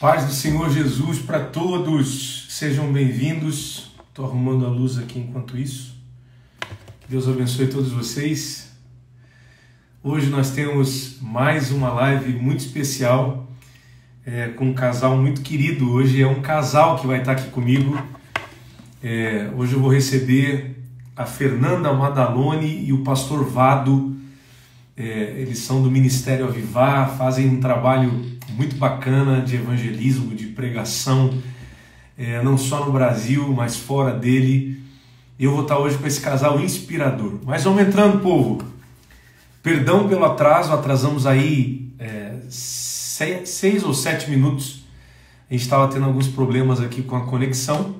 Paz do Senhor Jesus para todos, sejam bem-vindos. Estou arrumando a luz aqui enquanto isso. Deus abençoe todos vocês. Hoje nós temos mais uma live muito especial é, com um casal muito querido. Hoje é um casal que vai estar aqui comigo. É, hoje eu vou receber a Fernanda Madalone e o pastor Vado. É, eles são do Ministério Avivar, fazem um trabalho muito bacana de evangelismo, de pregação, é, não só no Brasil, mas fora dele. Eu vou estar hoje com esse casal inspirador. Mas vamos entrando, povo. Perdão pelo atraso, atrasamos aí é, seis, seis ou sete minutos. A gente estava tendo alguns problemas aqui com a conexão,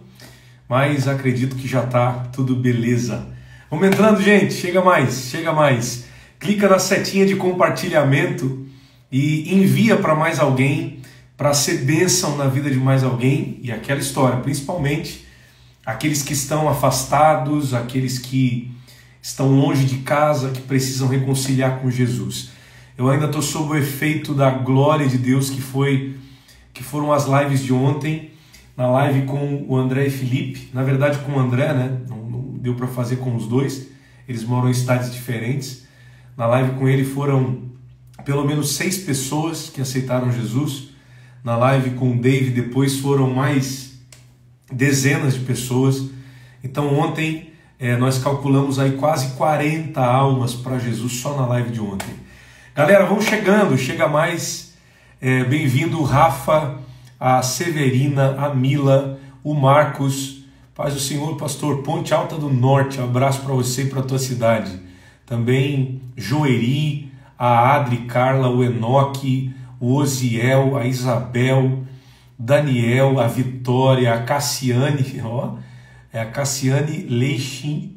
mas acredito que já está tudo beleza. Vamos entrando, gente. Chega mais, chega mais. Clica na setinha de compartilhamento e envia para mais alguém, para ser bênção na vida de mais alguém e aquela história, principalmente aqueles que estão afastados, aqueles que estão longe de casa, que precisam reconciliar com Jesus. Eu ainda estou sob o efeito da glória de Deus que foi que foram as lives de ontem, na live com o André e Felipe, na verdade com o André, né? Não, não deu para fazer com os dois, eles moram em cidades diferentes. Na live com ele foram pelo menos seis pessoas que aceitaram Jesus. Na live com o Dave depois foram mais dezenas de pessoas. Então ontem é, nós calculamos aí quase 40 almas para Jesus só na live de ontem. Galera, vamos chegando, chega mais. É, Bem-vindo Rafa, a Severina, a Mila, o Marcos. Paz do Senhor, pastor Ponte Alta do Norte. abraço para você e para a tua cidade. Também Joeri, a Adri, Carla, o Enoque, o Osiel, a Isabel, Daniel, a Vitória, a Cassiane, ó, é a Cassiane Leichin,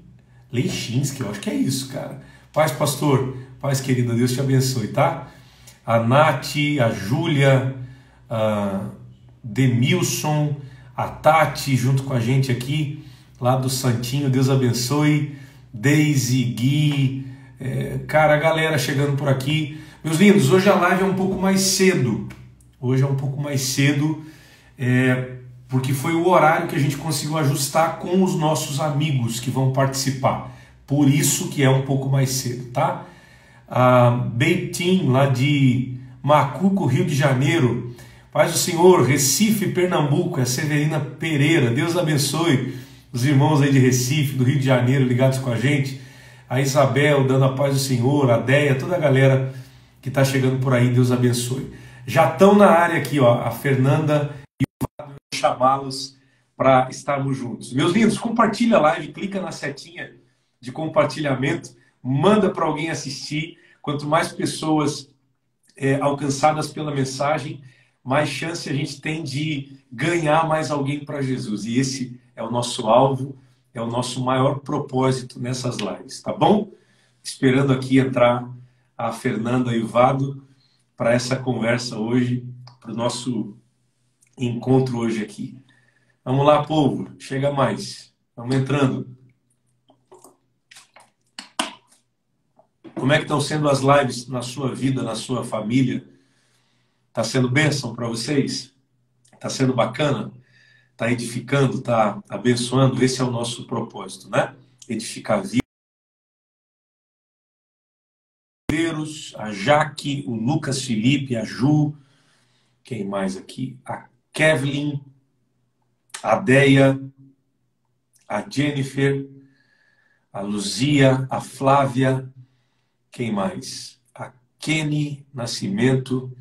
Leichinski, eu acho que é isso, cara. Paz, pastor, paz querida, Deus te abençoe, tá? A Nath, a Júlia, a Demilson, a Tati junto com a gente aqui, lá do Santinho, Deus abençoe. Daisy, Gui, é, cara, a galera chegando por aqui. Meus lindos, hoje a live é um pouco mais cedo. Hoje é um pouco mais cedo, é, porque foi o horário que a gente conseguiu ajustar com os nossos amigos que vão participar. Por isso que é um pouco mais cedo, tá? A Beitim, lá de Macuco, Rio de Janeiro. Paz do Senhor, Recife, Pernambuco, é Severina Pereira. Deus abençoe os irmãos aí de Recife, do Rio de Janeiro, ligados com a gente a Isabel dando a paz do Senhor, a Deia, toda a galera que está chegando por aí, Deus abençoe. Já estão na área aqui, ó, a Fernanda e o Fábio, chamá-los para estarmos juntos. Meus lindos, compartilha a live, clica na setinha de compartilhamento, manda para alguém assistir. Quanto mais pessoas é, alcançadas pela mensagem, mais chance a gente tem de ganhar mais alguém para Jesus. E esse é o nosso alvo é o nosso maior propósito nessas lives, tá bom? Esperando aqui entrar a Fernanda e o Vado para essa conversa hoje, para o nosso encontro hoje aqui. Vamos lá, povo, chega mais. Vamos entrando. Como é que estão sendo as lives na sua vida, na sua família? Está sendo bênção para vocês? Está sendo bacana? Está edificando, está abençoando. Esse é o nosso propósito, né? Edificar vidas. A Jaque, o Lucas Felipe, a Ju, quem mais aqui? A Kevlin, a Deia, a Jennifer, a Luzia, a Flávia, quem mais? A Kenny Nascimento,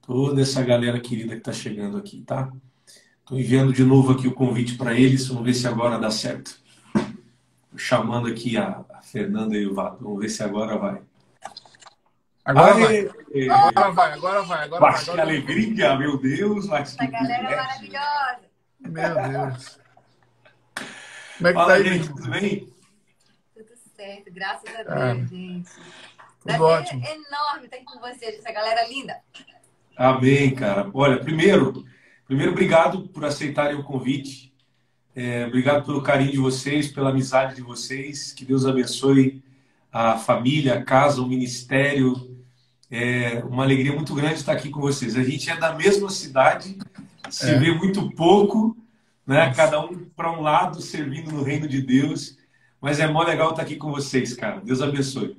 toda essa galera querida que está chegando aqui, tá? Estou enviando de novo aqui o convite para eles. Vamos ver se agora dá certo. Tô chamando aqui a, a, Fernanda e o Vato. Vamos ver se agora vai. Agora vai. Agora vai, agora vai. Agora mas vai, agora que alegria, vai. meu Deus. Mas que galera é maravilhosa. Meu Deus. Como é que Fala, tá aí, gente? Tudo bem? Tudo certo, graças a Deus, é. gente. Tudo ótimo. É enorme estar aqui com vocês, essa galera linda. Amém, cara. Olha, primeiro, Primeiro, obrigado por aceitarem o convite. É, obrigado pelo carinho de vocês, pela amizade de vocês. Que Deus abençoe a família, a casa, o ministério É uma alegria muito grande estar aqui com vocês. A gente é da mesma cidade, se é. vê muito pouco, né? Cada um para um lado, servindo no reino de Deus. Mas é mó legal estar aqui com vocês, cara. Deus abençoe.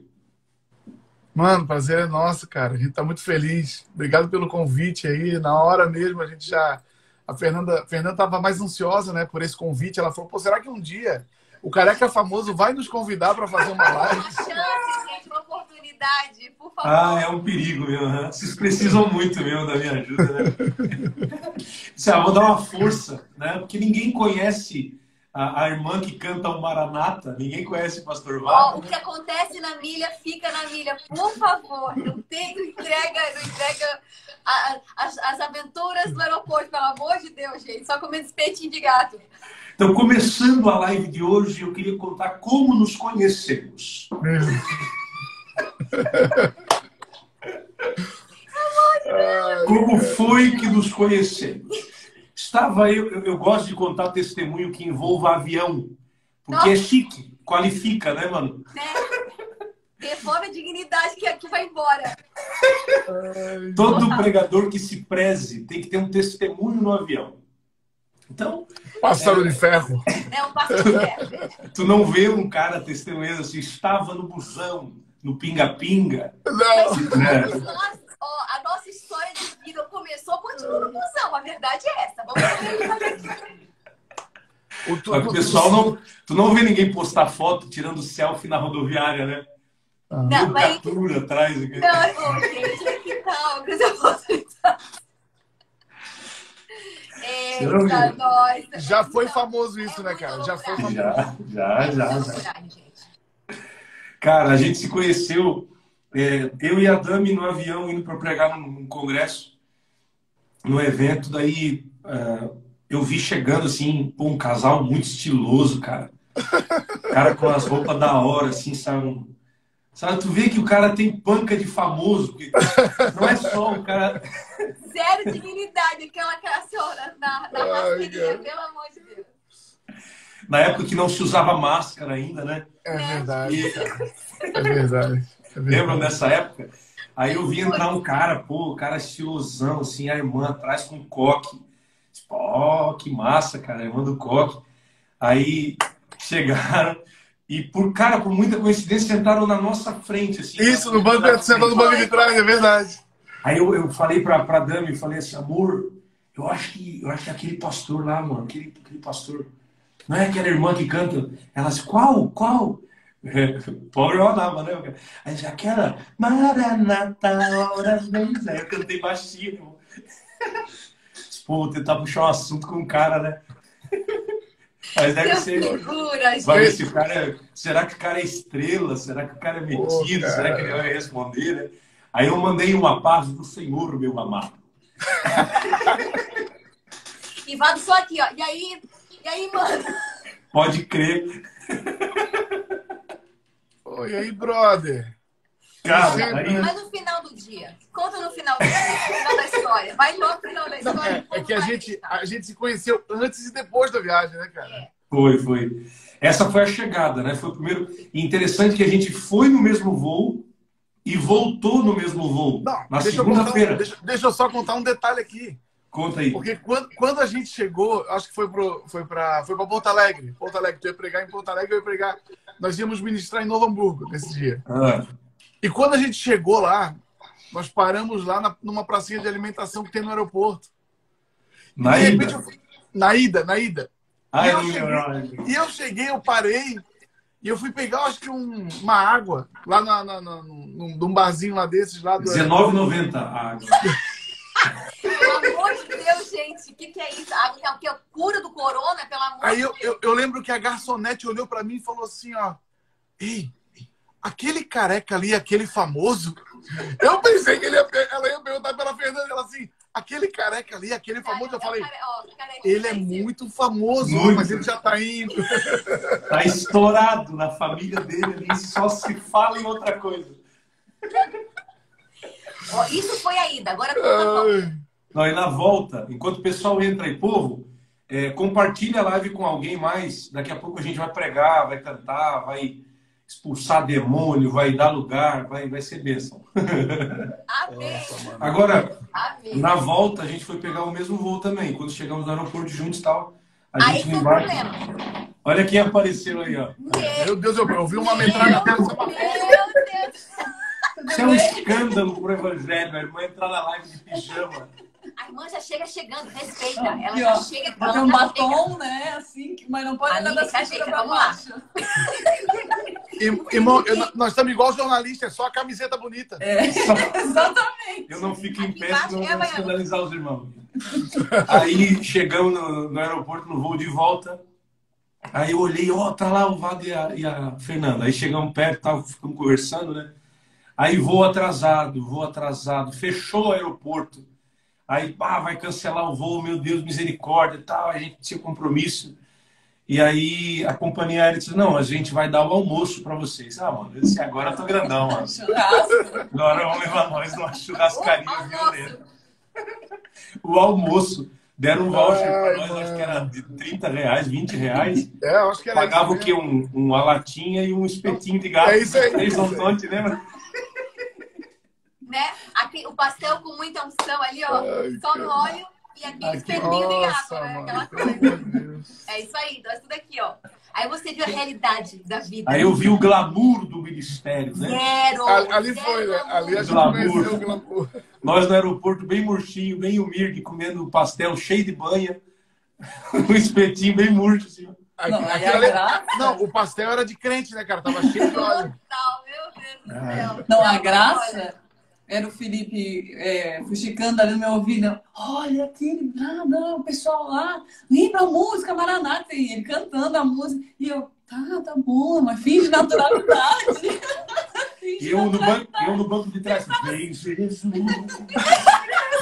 Mano, prazer é nosso, cara. A gente está muito feliz. Obrigado pelo convite aí. Na hora mesmo, a gente já. A Fernanda, a Fernanda estava mais ansiosa, né, por esse convite. Ela falou: pô, será que um dia o Careca Famoso vai nos convidar para fazer uma live? oportunidade, por favor. Ah, é um perigo, meu. Né? Vocês precisam muito mesmo da minha ajuda, né? Isso, vou dar uma força, né? Porque ninguém conhece a, a, irmã que canta o Maranata, ninguém conhece o Pastor Wagner. Oh, o que acontece na milha, fica na milha. Por favor, não, tem, não entrega, não entrega a, as, as aventuras do aeroporto, pelo amor de Deus, gente. Só comendo espetinho de gato. Então, começando a live de hoje, eu queria contar como nos conhecemos. Como foi que nos conhecemos? Estava eu, eu, eu, gosto de contar testemunho que envolva avião, porque Nossa. é chique, qualifica, né, mano? É. Devolve a dignidade que aqui vai embora. Todo pregador que se preze tem que ter um testemunho no avião. Então. Pássaro é, de ferro. É um pássaro de ferro. Tu não vê um cara testemunhando assim, estava no busão no pinga-pinga. Não. Né? Ó, a nossa história de vida começou, continua no busão. A verdade é essa. Vamos ver o, tu, o pessoal não. Tu não vê ninguém postar foto tirando selfie na rodoviária, né? Ah. Não, mas. Captura atrás. Não, gente, que tal? Que eu posso Eita, nós. Já foi famoso isso, né, cara? Já foi famoso. Já, já, já. já. Cara, a gente se conheceu, é, eu e a Dami no avião indo para pregar num, num, congresso, no evento, daí é, eu vi chegando assim, pô, um casal muito estiloso, cara. Cara com as roupas da hora, assim, sabe? Sabe, tu vê que o cara tem panca de famoso, não é só o cara. Zero dignidade, aquela caçora na mascarinha, pelo amor de Deus na época que não se usava máscara ainda, né? É verdade. E... É, verdade. É. Lembram dessa época? Aí eu vi entrar um cara, pô, o cara estilosão, assim, a irmã atrás com coque. Tipo, ó, oh, que massa, cara, a irmã do coque. Aí chegaram e, por cara, por muita coincidência, sentaram na nossa frente. Assim, Isso, no banco, sentado no banco de trás, é verdade. Aí eu, eu falei pra, pra Dami, falei assim, amor, eu acho que, eu acho que aquele pastor lá, mano, aquele, aquele pastor não é aquela irmã que canta? Ela disse, qual? Qual? Pobre Ronaldo, né? Aí disse, aquela Maranata, hora vez. Aí eu cantei baixinho. Pô, tentar puxar um assunto com o cara, né? Mas deve que ser. Figura, vai ver o cara é... Será que o cara é estrela? Será que o cara é metido? Pô, Será que ele vai responder? Né? Aí eu mandei uma paz do Senhor, meu amado. E Vado só aqui, ó. E aí, e aí, mano? Pode crer. Oi, aí, brother? Cara, aí... Mas no final do dia. Conta no final do dia, no final da história. Vai logo no final da história. é, é, que a gente, a gente se conheceu antes e depois da viagem, né, cara? É. Foi, foi. Essa foi a chegada, né? Foi o primeiro. Interessante que a gente foi no mesmo voo e voltou no mesmo voo. Não, na segunda-feira. Deixa, deixa eu só contar um detalhe aqui. Conta aí. Porque quando, quando a gente chegou, acho que foi para foi pra, foi Porto Alegre. Porto Alegre, tu ia pregar em Porto Alegre, eu ia pregar. Nós íamos ministrar em Novo Hamburgo nesse dia. Ah. E quando a gente chegou lá, nós paramos lá na, numa pracinha de alimentação que tem no aeroporto. Na ida? Eu, na ida, na ida. Ai, e, eu cheguei, e eu cheguei, eu parei e eu fui pegar, acho que um, uma água lá na, na, na, num, num barzinho lá desses. lá R$19,90 a água. Pelo amor de Deus, gente, o que, que é isso? Água que é o que? Cura do corona, pelo amor Aí de eu, Deus. Eu, eu lembro que a garçonete olhou para mim e falou assim, ó. Ei, aquele careca ali, aquele famoso. Eu pensei que ele ia, ela ia perguntar pela Fernanda, ela assim, aquele careca ali, aquele famoso. Eu falei, ele é muito famoso, muito. mas ele já tá indo. Tá estourado na família dele ali, só se fala em outra coisa. Isso foi a ida, agora Não, e na volta, enquanto o pessoal entra aí, povo, é, compartilha a live com alguém mais. Daqui a pouco a gente vai pregar, vai cantar, vai. expulsar demônio, vai dar lugar, vai, vai ser bênção. Amém. Agora, Amém. na volta, a gente foi pegar o mesmo voo também. Quando chegamos no aeroporto juntos e tal, a Aí gente embarca. problema. Olha quem apareceu aí, ó. Meu Deus, eu, eu vi uma metralha dessa. Meu Deus. Isso é um escândalo pro evangelho, a irmã entrar na live de pijama. A irmã já chega chegando, respeita. Ela Aqui, já ó. chega Bater um ela chega- batom, né? Assim, mas não pode andar da se cintura pra vamos lá. baixo. Ir- Irmão, eu- nós estamos igual jornalista, é só a camiseta bonita. É, exatamente. Eu não fico em pé, embaixo senão é escandalizar os irmãos. Aí chegamos no, no aeroporto, no voo de volta. Aí eu olhei, ó, tá lá o Vado e a, e a Fernanda. Aí chegamos perto, tava, ficamos conversando, né? Aí voo atrasado, voo atrasado, fechou o aeroporto. Aí, pá, vai cancelar o voo, meu Deus, misericórdia e tal. A gente tinha compromisso. E aí a companhia aérea disse: Não, a gente vai dar o almoço para vocês. Ah, mano, eu disse: Agora eu tô grandão, mano. Churrasco. Agora vamos levar nós numa churrascaria Almoço. violenta. O almoço. Deram um voucher para nós, acho que mano. era de 30 reais, 20 reais. É, acho que era Pagava o isso quê? Um, uma latinha e um espetinho de gato. É isso aí. Três ontontes, lembra? Né? O pastel com muita unção ali, ó. Ai, só no óleo e Aqui. espetinho de gato, Nossa, né? Aquela coisa. É isso aí, nós tudo aqui, ó. Aí você viu a realidade da vida. Aí eu vi o glamour do ministério, né? Zero. Ali, ali zero foi, né? glamour. Ali a gente Glamour. o glamour. Nós no aeroporto, bem murchinho, bem humilde, comendo pastel cheio de banha. um espetinho bem murcho, assim. Não, aí aquilo a ali- graça. Não, o pastel era de crente, né, cara? Tava cheio de óleo. Total, meu Deus do Ah. céu. Não, a graça era o Felipe é, fuxicando ali no meu ouvido. Olha aquele lá, não, o pessoal lá, vem pra música Maranata. E ele cantando a música. E eu, tá, tá bom, mas finge naturalidade. E finge eu no, banco, eu no banco de trás. Vem, Jesus.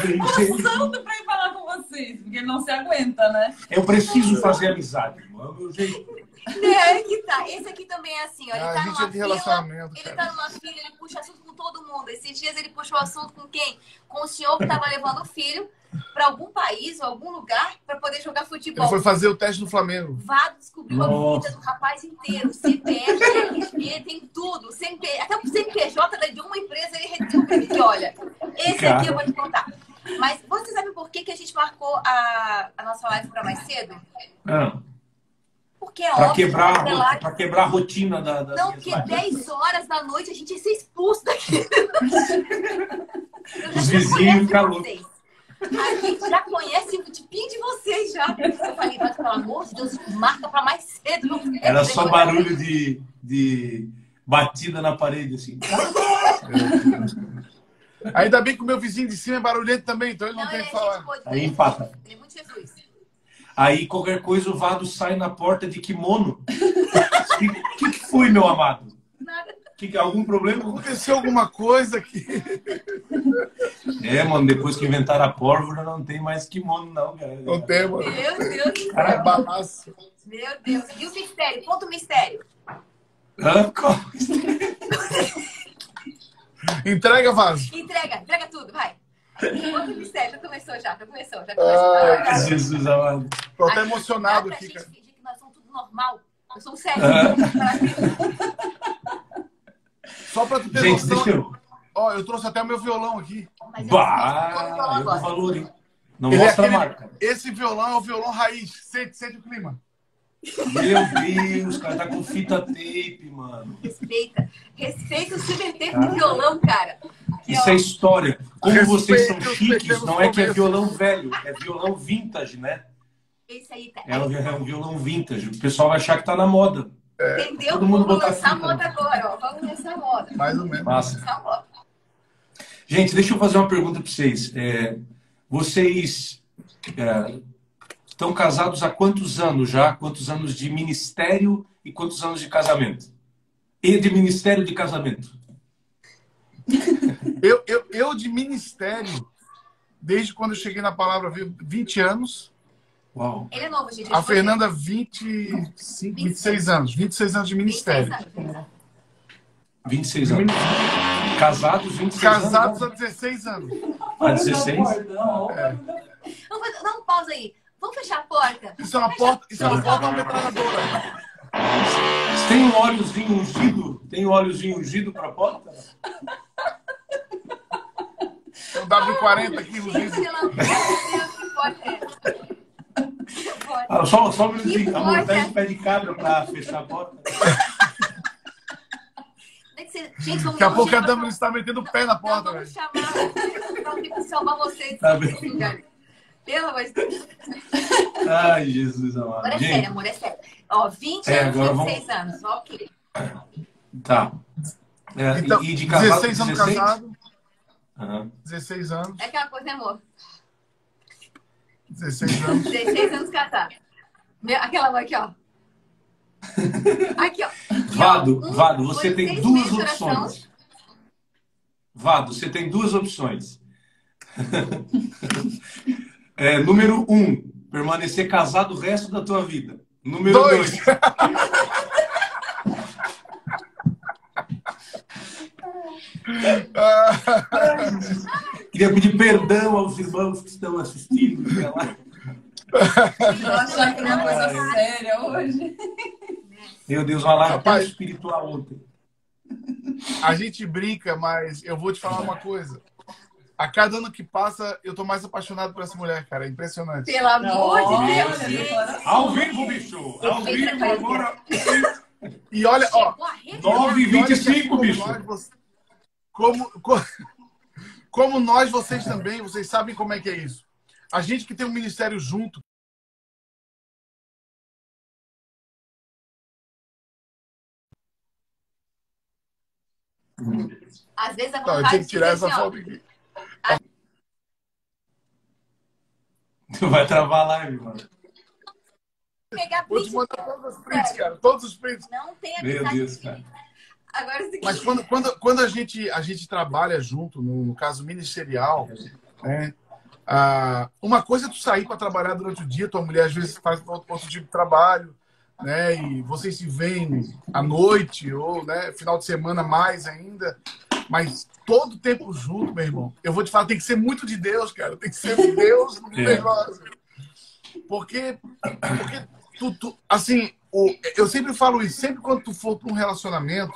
Vem, Jesus. Santo pra ir falar com vocês, porque ele não se aguenta, né? Eu preciso fazer amizade, irmão. É o É, que tá. Esse aqui também é assim, ó. Ele Ah, tá numa é fila, ele cara. tá numa fila, ele puxa assunto com todo mundo. Esses dias ele puxou assunto com quem? Com o senhor que tava levando o filho pra algum país ou algum lugar pra poder jogar Ele futebol. foi fazer o teste do Flamengo. Vado descobriu a vida do rapaz inteiro. CPF, RG, tem tudo. CNP, até o CNPJ de uma empresa ele retribuiu. Ele, olha, esse aqui eu vou te contar. Mas você sabe por que, que a gente marcou a, a nossa live para mais cedo? Ah, Porque é pra, óbvio quebrar, que a lá- pra quebrar a rotina da, das Não, porque lives. 10 horas da noite a gente ia ser expulso daqui. Eu já Os vizinhos ficam loucos. A gente já conhece o tipinho de vocês já. Eu falei, mas pelo amor de Deus, marca pra mais cedo. Não Era só barulho de, de batida na parede, assim. Ainda bem que o meu vizinho de cima é barulhento também, então ele não, Não, tem o que é falar. Aí empata. Ele é muito Jesus. Aí qualquer coisa o Vado sai na porta de kimono. O que, que, que foi, meu amado? Nada. Que, algum problema? Aconteceu alguma coisa que. É, mano, depois que inventaram a pólvora, não tem mais kimono, não, cara. Não tem, mano. Meu Deus do É céu. balaço. Meu Deus. E o mistério? Conta o mistério. Hã? Qual? Entrega, vaso. Entrega, entrega tudo, vai. Conta o. Já começou, já. Já começou, já começou. Ai, Jesus amado. Tô até Aqui, emocionado aqui, gente cara. fingir que nós somos tudo normal. Eu sou um sério. Só pra tu ter Gente, noção. deixa eu. Ó, eu trouxe até o meu violão aqui. Mas eu Bah, não eu dou agora. valor, hein? Não Ele é mostra aquele- a marca. Esse violão é o violão raiz. Sente, sente o clima. Meu Deus, cara, tá com fita tape, mano. Respeita. Respeita o supertempo do violão, cara. Isso é história. Como Respeito vocês são chiques, não é que é violão velho, é violão vintage, né? Esse aí, tá. É um, é um violão vintage. O pessoal vai achar que tá na moda. Entendeu? todo mundo Vamos botar lançar a moda né? agora, ó. Vamos lançar a moda. Mais ou menos. Massa. Lançar a moda. Gente, deixa eu fazer uma pergunta para vocês. É, vocês é, estão casados há quantos anos já? Quantos anos de ministério e quantos anos de casamento? E de ministério de casamento? Eu, eu, eu de ministério, desde quando eu cheguei na palavra, vivo 20 anos. Uau. Ele é novo, gente. A Fernanda, 25, 26 anos. 26 anos de ministério. 26 anos. 26 anos. Casados, 26 Casados anos. há 16 anos. Há 16? Vamos fazer, dá um pausa aí. Vamos fechar a porta. Isso é uma porta, isso é uma porta uma metralhadora? Tem um óleozinho ungido? Tem um óleozinho ungido para a porta? Tem um W40 aqui, Gente, Luiz. pelo amor de Deus, que porta é essa? Ah, só, só um minutinho. Porta? pede pé de cabra para fechar a porta. Gente, Daqui a pouco a Dama está metendo o pé na Não, porta, vamos chamar para alguém para salvar vocês. Tá bem. Pelo amor de Deus. Ai, Jesus Agora amado. é sério, Gente, amor, é sério. Ó, 20 É, anos, agora 26 anos, ok. tá. É, Então, e de casado, 16 anos 16? casado, Aham. 16 anos, É aquela coisa, né, amor? 16 anos. 16 anos casado. Meu, aquela mãe aqui, ó. Aqui, ó. Aqui, ó. Vado, Um, Vado, você dois, tem duas opções. Vado, você tem duas opções. É, número um, permanecer casado o resto da tua vida. Número Dois. dois, queria pedir perdão aos irmãos que estão assistindo. Eu achava que era uma coisa séria hoje. Meu Deus, uma live Rapaz. espiritual ontem. a gente brinca, mas eu vou te falar uma coisa. A cada ano que passa, eu tô mais apaixonado por essa mulher, cara. É impressionante. Pelo amor de Olha, Deus, gente. Ao vivo, bicho! Ao vivo, agora. E olha, ó, Chegou a rede. Nove e e olha que 25, como bicho. como, co- como nós, vocês também, vocês sabem como é que é isso. A gente que tem um ministério junto, Às vezes a eu vontade tinha que tirar de essa assim, foto aqui. Tu vai travar a live, mano. pegar Vou te mandar todos os prints, cara. Todos os prints. Não tem Meu amizade. Deus, cara. Agora é o seguinte. Mas quando, quando, quando a, gente, a gente trabalha junto, no, no caso ministerial, né? Ah, uma coisa é tu sair para trabalhar durante o dia, tua mulher às vezes faz outro, outro tipo de trabalho, né? E vocês se veem à noite ou né, final de semana mais ainda. Mas todo tempo junto, meu irmão. Eu vou te falar, tem que ser muito de Deus, cara. Tem que ser Deus no É. negócio. Porque, porque tu, tu- assim, o, eu sempre falo isso, sempre quando tu for para um relacionamento,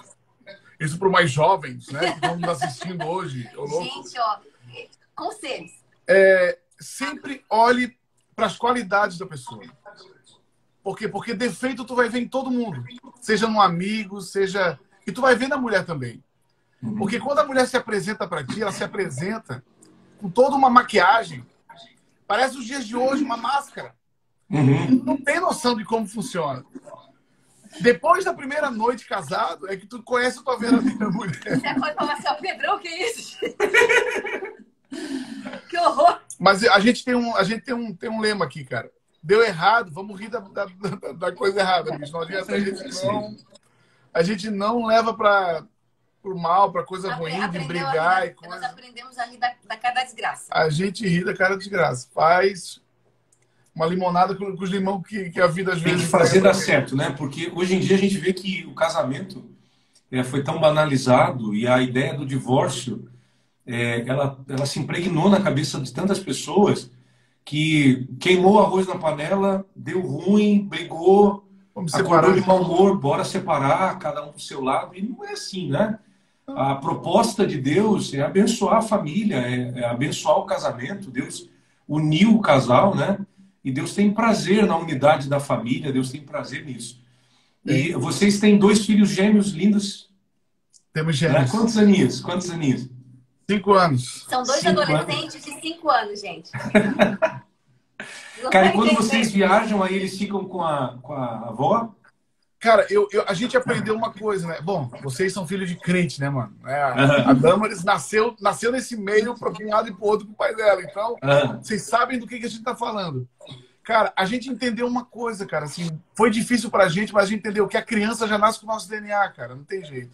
isso para os mais jovens, né, que estão nos assistindo hoje, ô louco, Gente, ó, conselhos. é, sempre olhe para as qualidades da pessoa. Por quê? Porque defeito tu vai ver em todo mundo. Seja no amigo, seja. E tu vai ver na mulher também. Porque quando a mulher se apresenta para ti, ela se apresenta com toda uma maquiagem. Parece os dias de hoje, uma máscara. Uhum. Não tem noção de como funciona. Depois da primeira noite casado, é que tu conhece a tua verdadeira mulher. Você pode falar assim, ó, Pedrão, que isso? que horror. Mas a gente tem um, a gente tem um, tem um lema aqui, cara. Deu errado, vamos rir da, da, da- da coisa errada, bicho. Não adianta, a gente não, a gente não leva para o mal, para coisa ruim, de brigar e da- Nós coisa. aprendemos a rir da, da cara da desgraça. A gente ri da cara de desgraça. Faz uma limonada com, com os limão que, que a vida às Tem vezes. que fazer dar certo, né? Porque hoje em dia a gente vê que o casamento é, foi tão banalizado e a ideia do divórcio é, ela, ela se impregnou na cabeça de tantas pessoas que queimou arroz na panela, deu ruim, brigou, Vamos acordou separar. de mau humor, bora separar, cada um pro seu lado. E não é assim, né? A proposta de Deus é abençoar a família, é, é abençoar o casamento. Deus uniu o casal, né? E Deus tem prazer na unidade da família, Deus tem prazer nisso. E vocês têm dois filhos gêmeos lindos. Temos Né? gêmeos. Quantos aninhos? Quantos aninhos? Cinco anos. São dois Cinco adolescentes de 5 anos, gente. Cara, e quando vocês viajam, aí eles ficam com a, com a avó? Cara, eu, eu- a gente aprendeu uma coisa, né? Bom, vocês são filhos de crente, né, mano? É, a, a Damaris nasceu, nasceu nesse meio para um lado e pro outro com o pai dela. Então, vocês sabem do que, que a gente tá falando. Cara, a gente entendeu uma coisa, cara, assim, foi difícil pra gente, mas a gente entendeu que a criança já nasce com o nosso DNA, cara, não tem jeito.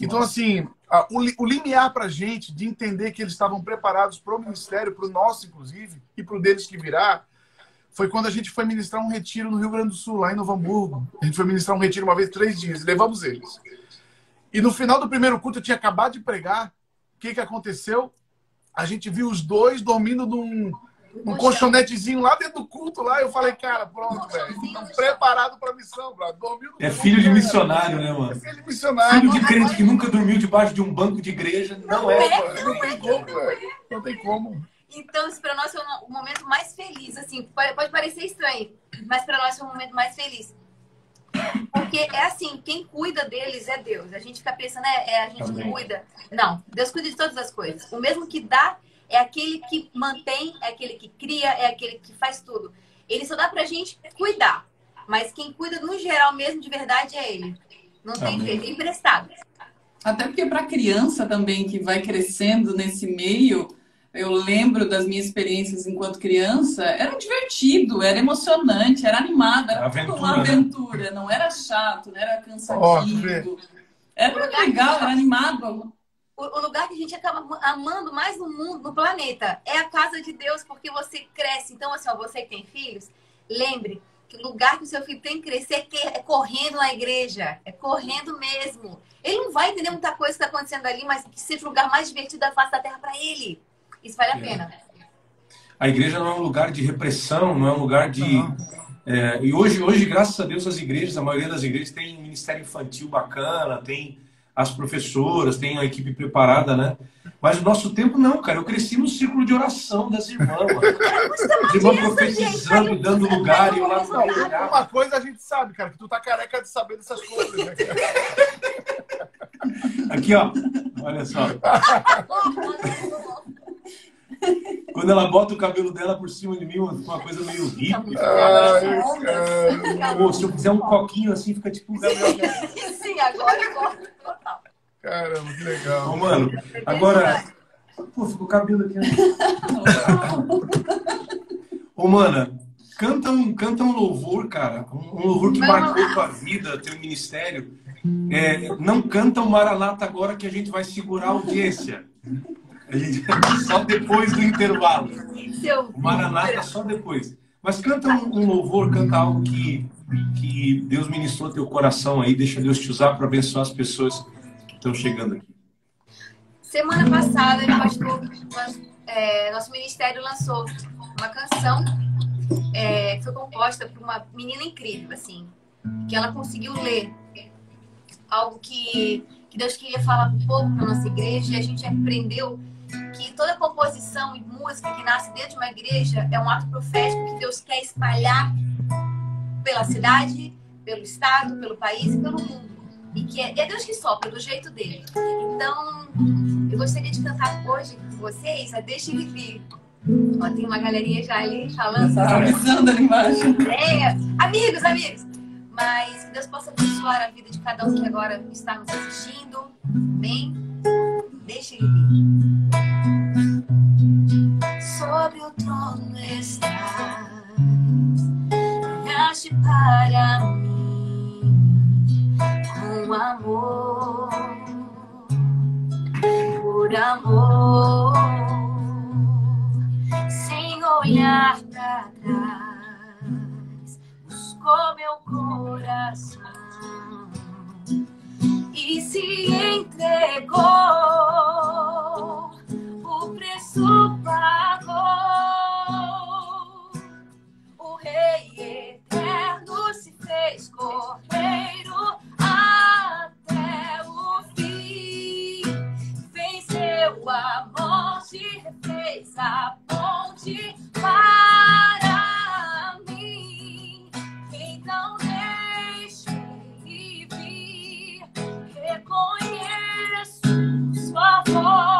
Então, assim, a- o, o limiar pra gente de entender que eles estavam preparados pro ministério, pro nosso, inclusive, e pro deles que virá, foi quando a gente foi ministrar um retiro no Rio Grande do Sul, lá em Novo Hamburgo. A gente foi ministrar um retiro uma vez, três dias, e levamos eles. E no final do primeiro culto, eu tinha acabado de pregar. O que, que aconteceu? A gente viu os dois dormindo num, um colchonetezinho lá dentro do culto lá. Eu falei, cara, pronto, velho. Estamos preparados para a missão, bro. Dormiu no É filho de missionário, né, mano? É filho de missionário. Filho de crente que nunca dormiu debaixo de um banco de igreja. Não, é, é Não tem como, velho. Não tem como. Então, isso para nós foi o momento mais feliz, assim, pode parecer estranho, mas para nós foi o momento mais feliz. Porque é assim, quem cuida deles é Deus. A gente fica pensando, é, é a gente Amém. que cuida. Não, Deus cuida de todas as coisas. O mesmo que dá é aquele que mantém, é aquele que cria, é aquele que faz tudo. Ele só dá pra gente cuidar. Mas quem cuida no geral mesmo de verdade é ele. Não tem jeito, é emprestado. Até porque para criança também que vai crescendo nesse meio, eu lembro das minhas experiências enquanto criança, era divertido, era emocionante, era animado, era aventura, uma aventura, né? não era chato, não era cansativo. Oh, era legal, era animado. O lugar que a gente acaba amando mais no mundo, no planeta, é a casa de Deus, porque você cresce. Então, assim, ó, você que tem filhos, lembre que o lugar que o seu filho tem que crescer é correndo na igreja, é correndo mesmo. Ele não vai entender muita coisa que está acontecendo ali, mas que seja o lugar mais divertido da face da terra para ele. Isso vale a pena. A igreja não é um lugar de repressão, não é um lugar de. É, e hoje, hoje, graças a Deus, as igrejas, a maioria das igrejas tem um ministério infantil bacana, tem as professoras, tem a equipe preparada, né? Mas o nosso tempo não, cara. Eu cresci no círculo de oração das irmãs. As irmãs profetizando, e dando lugar e eu lá no Uma coisa a gente sabe, cara, que tu tá careca de saber dessas coisas, né, Aqui, ó. Olha só. Quando ela bota o cabelo dela por cima de mim, uma coisa meio hippie. Ai, se eu fizer um coquinho assim, fica tipo um Gabriel. Sim, agora eu gosto total. Caramba, que legal. Ô, mano, agora. Pô, ficou o cabelo aqui. Né? Ô, mana, canta um, canta um louvor, cara. Um, um louvor que marcou tua vida, teu ministério. É, não canta o Maranata agora que a gente vai segurar a audiência. A gente, só depois do intervalo. O Maranata só depois. Mas canta um, um, louvor, canta algo que, que Deus ministrou teu coração aí, deixa Deus te usar para abençoar as pessoas que estão chegando aqui. Semana passada, pastor, é, nosso ministério lançou uma canção é, que foi composta por uma menina incrível, assim, que ela conseguiu ler algo que, que Deus queria falar um pouco para nossa igreja e a gente aprendeu toda composição e música que nasce dentro de uma igreja é um ato profético que Deus quer espalhar pela cidade, pelo estado, pelo país e pelo mundo. E que é, é Deus que sopra do jeito dele. Então, eu gostaria de cantar hoje com vocês a Deixa Ele Vir. Ó, tem uma galerinha já ali falando. Tá avisando ali embaixo. É, amigos, amigos. Mas que Deus possa abençoar a vida de cada um que agora está nos assistindo. Amém? Deixa ele vir. Sobre o trono estás, olhaste para mim com amor, por amor, sem olhar para trás, buscou meu coração e se entregou. O preço pagou. O Rei eterno se fez cordeiro até o fim. Venceu a morte, fez a ponte para mim. Então reconheço sua voz,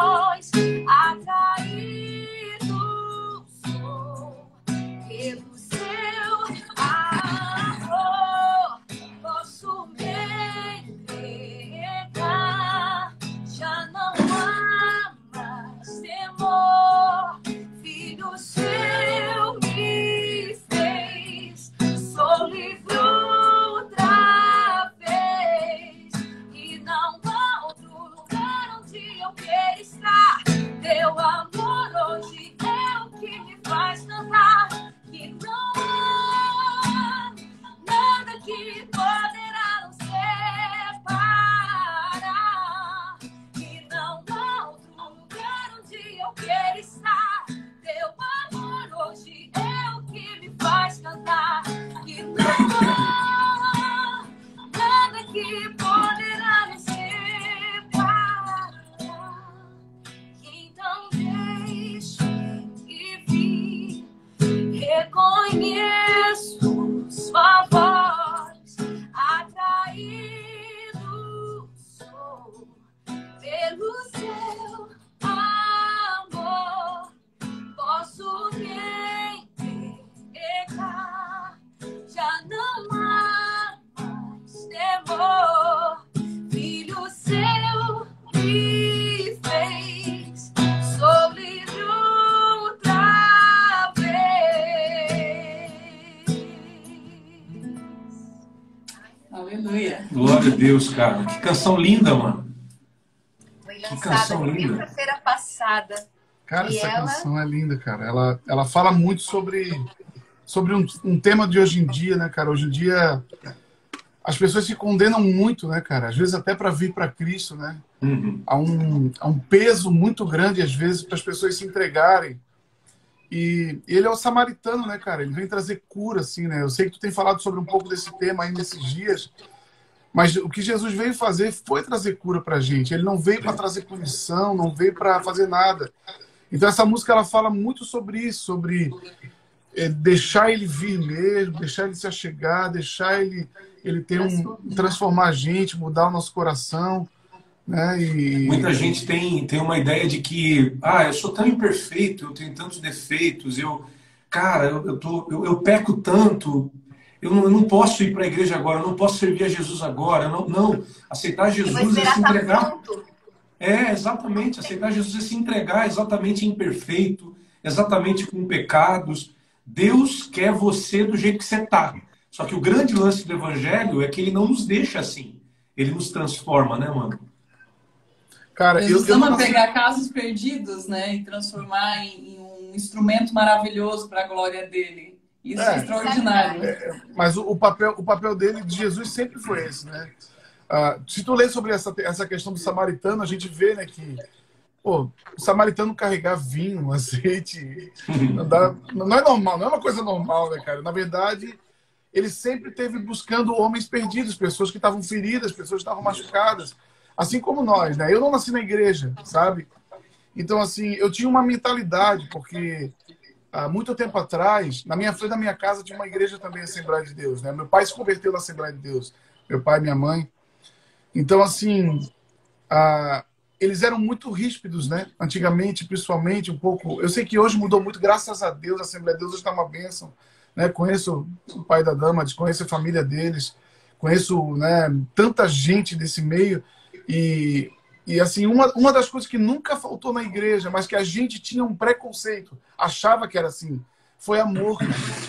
Deus, cara. Que canção linda, mano. Foi Que lançada canção linda. quinta-feira passada. Cara, E essa ela- canção é linda, cara. Ela, ela fala muito sobre, sobre um, um tema de hoje em dia, né, cara? Hoje em dia as pessoas se condenam muito, né, cara? Às vezes até para vir para Cristo, né? Uhum. Há um, há um peso muito grande, às vezes, para as pessoas se entregarem. E ele é o samaritano, né, cara? Ele vem trazer cura, assim, né? Eu sei que tu tem falado sobre um pouco desse tema aí nesses dias, mas o que Jesus veio fazer foi trazer cura pra gente. Ele não veio para trazer punição, não veio para fazer nada. Então essa música ela fala muito sobre isso, sobre é, deixar ele vir mesmo, deixar ele se achegar, deixar ele ele ter um transformar a gente, mudar o nosso coração, né? E Muita gente tem, tem uma ideia de que, ah, eu sou tão imperfeito, eu tenho tantos defeitos, eu, cara, eu, eu, tô, eu, eu peco tanto, eu não, eu não posso ir para a igreja agora, eu não posso servir a Jesus agora, eu não, não. Aceitar Eu Jesus é se estar entregar. pronto. É, exatamente. Aceitar Jesus é se entregar exatamente imperfeito, exatamente com pecados. Deus quer você do jeito que você está. Só que o grande lance do Evangelho é que ele não nos deixa assim. Ele nos transforma, né, mano? cara, eu, Jesus eu ama nasci- pegar casos perdidos, né? E transformar em, em um instrumento maravilhoso para a glória dele. Isso é, É. extraordinário. Mas o, o papel, o papel dele, de Jesus, sempre foi esse, né? Ah, se tu lê sobre essa, essa questão do samaritano, a gente vê né, que pô, o samaritano carregar vinho, azeite, não, dá- não é normal, não é uma coisa normal, né, cara? Na verdade, ele sempre teve buscando homens perdidos, pessoas que estavam feridas, pessoas que estavam machucadas, assim como nós, né? Eu não nasci na igreja, sabe? Então, assim, eu tinha uma mentalidade, porque há muito tempo atrás, na minha frente da minha casa tinha uma igreja também, Assembleia de Deus, né? Meu pai se converteu na Assembleia de Deus, meu pai e minha mãe. Então, assim, ah, eles eram muito ríspidos, né? Antigamente, principalmente, um pouco. Eu sei que hoje mudou muito, graças a Deus, a Assembleia de Deus hoje está uma bênção. Né? Conheço o pai da dama, conheço a família deles, conheço né, tanta gente desse meio. E, e assim, uma, uma das coisas que nunca faltou na igreja, mas que a gente tinha um preconceito, achava que era assim, foi amor.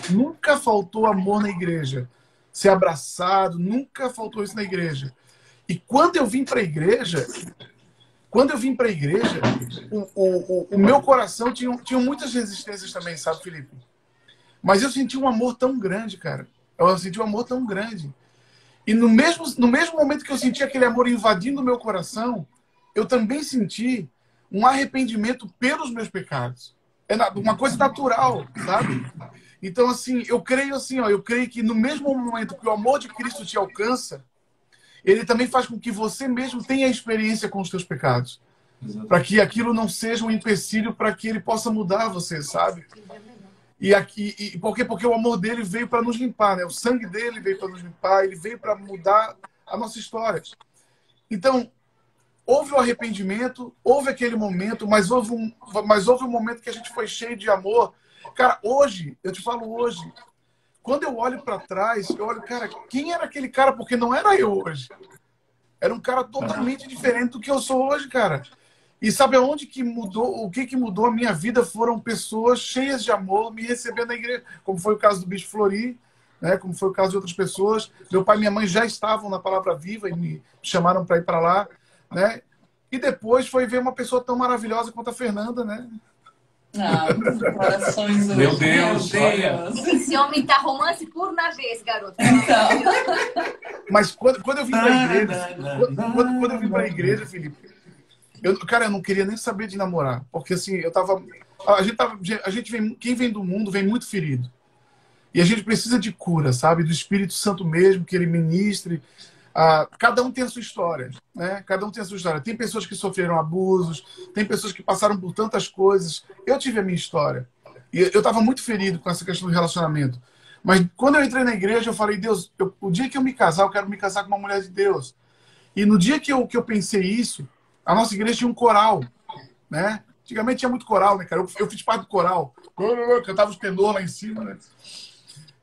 nunca faltou amor na igreja. Ser abraçado, nunca faltou isso na igreja. E quando eu vim para a igreja, quando eu vim para a igreja, o, o, o, o meu coração tinha, tinha muitas resistências também, sabe, Felipe? Mas eu senti um amor tão grande, cara. Eu senti um amor tão grande. E no mesmo, no mesmo momento que eu senti aquele amor invadindo o meu coração, eu também senti um arrependimento pelos meus pecados. É uma coisa natural, sabe? Então, assim, eu creio assim, ó, eu creio que no mesmo momento que o amor de Cristo te alcança, ele também faz com que você mesmo tenha experiência com os seus pecados. Para que aquilo não seja um empecilho para que ele possa mudar você, sabe? E aqui, e, por quê? Porque o amor dele veio para nos limpar, né? O sangue dele veio para nos limpar, ele veio para mudar a nossa história. Então, houve o arrependimento, houve aquele momento, mas houve um, mas houve um momento que a gente foi cheio de amor. Cara, hoje, eu te falo hoje, quando eu olho para trás, eu olho, cara, quem era aquele cara? Porque não era eu hoje. Era um cara totalmente diferente do que eu sou hoje, cara. E sabe aonde que mudou? O que que mudou a minha vida foram pessoas cheias de amor me recebendo na igreja, como foi o caso do Bicho Flori, né? Como foi o caso de outras pessoas. Meu pai e minha mãe já estavam na Palavra Viva e me chamaram para ir para lá, né? E depois foi ver uma pessoa tão maravilhosa quanto a Fernanda, né? Ah, corações hoje. Meu Deus, Meu. Deus. Esse homem tá romance por na vez, garoto. Então, Mas quando, quando eu vim para a igreja, quando, quando, quando eu vim para a igreja, Felipe, eu, cara, eu não queria nem saber de namorar, porque assim, eu tava, a gente tava, a gente vem, quem vem do mundo vem muito ferido. E a gente precisa de cura, sabe, do Espírito Santo mesmo, que ele ministre. Ah, cada um tem a sua história, né? Cada um tem a sua história. Tem pessoas que sofreram abusos, tem pessoas que passaram por tantas coisas. Eu tive a minha história, E eu estava muito ferido com essa questão do relacionamento. Mas quando eu entrei na igreja, eu falei, Deus, eu, o dia que eu me casar, eu quero me casar com uma mulher de Deus. E no dia que eu, que eu pensei isso, a nossa igreja tinha um coral, né? Antigamente tinha muito coral, né, cara? Eu, eu fiz parte do coral. Cantava os tenor lá em cima, né?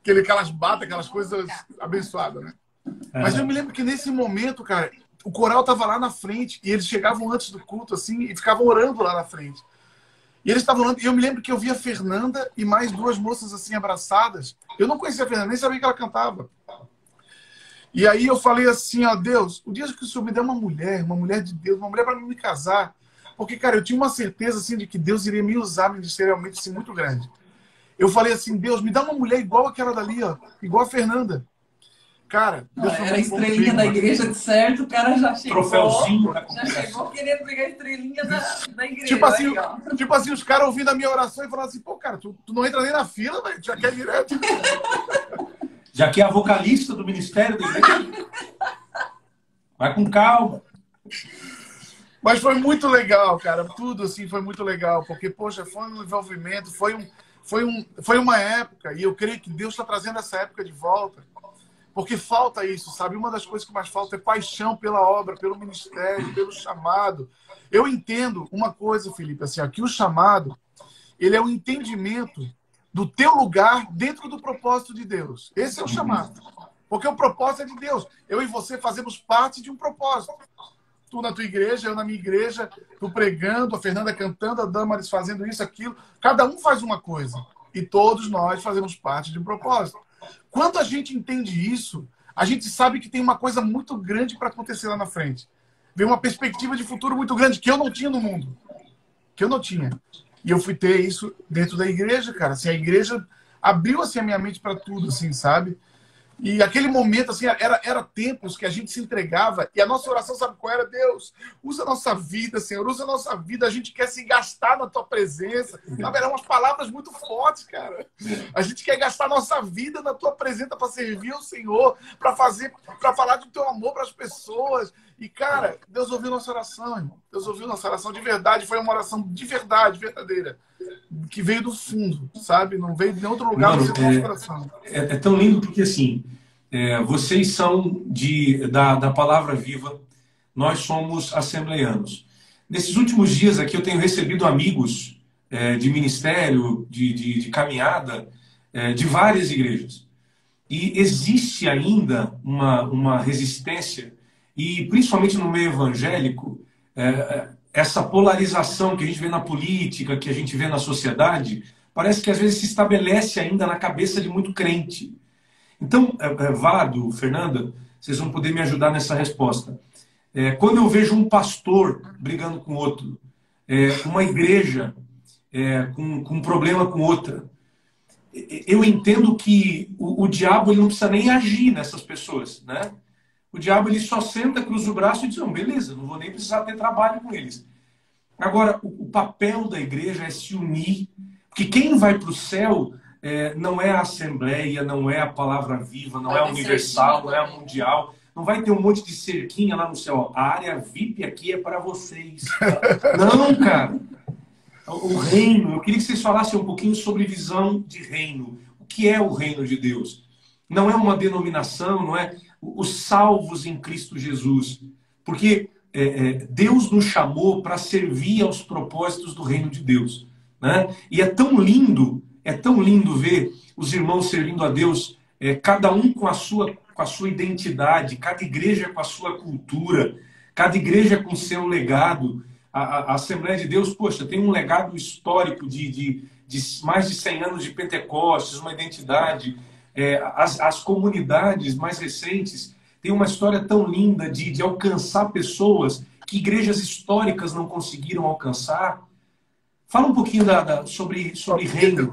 Aquele, aquelas batas, aquelas coisas abençoadas, né? É. Mas eu me lembro que nesse momento, cara, o coral tava lá na frente e eles chegavam antes do culto, assim, e ficavam orando lá na frente. E eles estavam orando, e eu me lembro que eu via a Fernanda e mais duas moças assim abraçadas. Eu não conhecia a Fernanda, nem sabia que ela cantava. E aí eu falei assim, ó, Deus, o dia que o Senhor me der uma mulher, uma mulher de Deus, uma mulher para me casar, porque, cara, eu tinha uma certeza, assim, de que Deus iria me usar ministerialmente, assim, muito grande. Eu falei assim, Deus, me dá uma mulher igual aquela dali, ó, igual a Fernanda. Cara, não, era estrelinha da igreja de certo, o cara já chegou. Troféuzinho, né? Já chegou querendo pegar a estrelinha da, da igreja. Tipo assim, tipo assim os caras ouvindo a minha oração e falando assim, pô, cara, tu, tu não entra nem na fila, velho, já quer direto. Já que é a vocalista do ministério da igreja. Vai com calma. Mas foi muito legal, cara. Tudo assim foi muito legal, porque poxa, foi um envolvimento, foi um, foi um, foi uma época e eu creio que Deus está trazendo essa época de volta porque falta isso, sabe? Uma das coisas que mais falta é paixão pela obra, pelo ministério, pelo chamado. Eu entendo uma coisa, Felipe, assim, aqui o chamado, ele é o entendimento do teu lugar dentro do propósito de Deus. Esse é o chamado. Porque o propósito é de Deus. Eu e você fazemos parte de um propósito. Tu na tua igreja, eu na minha igreja, tu pregando, a Fernanda cantando, a Damaris fazendo isso, aquilo. Cada um faz uma coisa. E todos nós fazemos parte de um propósito. Quando a gente entende isso, a gente sabe que tem uma coisa muito grande para acontecer lá na frente. Vem uma perspectiva de futuro muito grande que eu não tinha no mundo. Que eu não tinha. E eu fui ter isso dentro da igreja, cara. Assim, a igreja abriu assim, a minha mente para tudo, assim, sabe? E aquele momento, assim, era, era tempos que a gente se entregava e a nossa oração, sabe qual era? Deus, usa a nossa vida, Senhor, usa a nossa vida. A gente quer se gastar na tua presença. Sabe, eram umas palavras muito fortes, cara. A gente quer gastar nossa vida na tua presença para servir ao Senhor, para fazer, para falar do teu amor para as pessoas. E, cara, Deus ouviu nossa oração, irmão. Deus ouviu nossa oração de verdade. Foi uma oração de verdade, verdadeira. Que veio do fundo, sabe? Não veio de outro lugar Mano, do é, coração. É, é, tão lindo porque, assim, é, vocês são de, da, da palavra viva. Nós somos assembleianos. Nesses últimos dias aqui, eu tenho recebido amigos é, de ministério, de, de, de caminhada, é, de várias igrejas. E existe ainda uma, uma resistência e principalmente no meio evangélico, é, é, essa polarização que a gente vê na política, que a gente vê na sociedade, parece que às vezes se estabelece ainda na cabeça de muito crente. Então, é, é, Vado, Fernanda, vocês vão poder me ajudar nessa resposta. É, quando eu vejo um pastor brigando com outro, é, uma igreja é, com, com um problema com outra, eu entendo que o, o diabo ele não precisa nem agir nessas pessoas, né? O diabo ele só senta, cruza o braço e diz: não, beleza, não vou nem precisar ter trabalho com eles. Agora, o, o papel da igreja é se unir, porque quem vai para o céu é, não é a Assembleia, não é a Palavra Viva, não vai é a Universal, não é a Mundial. Não vai ter um monte de cerquinha lá no céu. A área VIP aqui é para vocês. não, cara. O reino, eu queria que vocês falassem um pouquinho sobre visão de reino. O que é o reino de Deus? Não é uma denominação, não é os salvos em Cristo Jesus. Porque é, é, Deus nos chamou para servir aos propósitos do reino de Deus. Né? E é tão lindo, é tão lindo ver os irmãos servindo a Deus, é, cada um com a, sua, com a sua identidade, cada igreja com a sua cultura, cada igreja com seu legado. A, a, a Assembleia de Deus, poxa, tem um legado histórico de, de, de mais de 100 anos de Pentecostes, uma identidade é, as, as comunidades mais recentes têm uma história tão linda de, de alcançar pessoas que igrejas históricas não conseguiram alcançar. Fala um pouquinho da, da, sobre, sobre reino.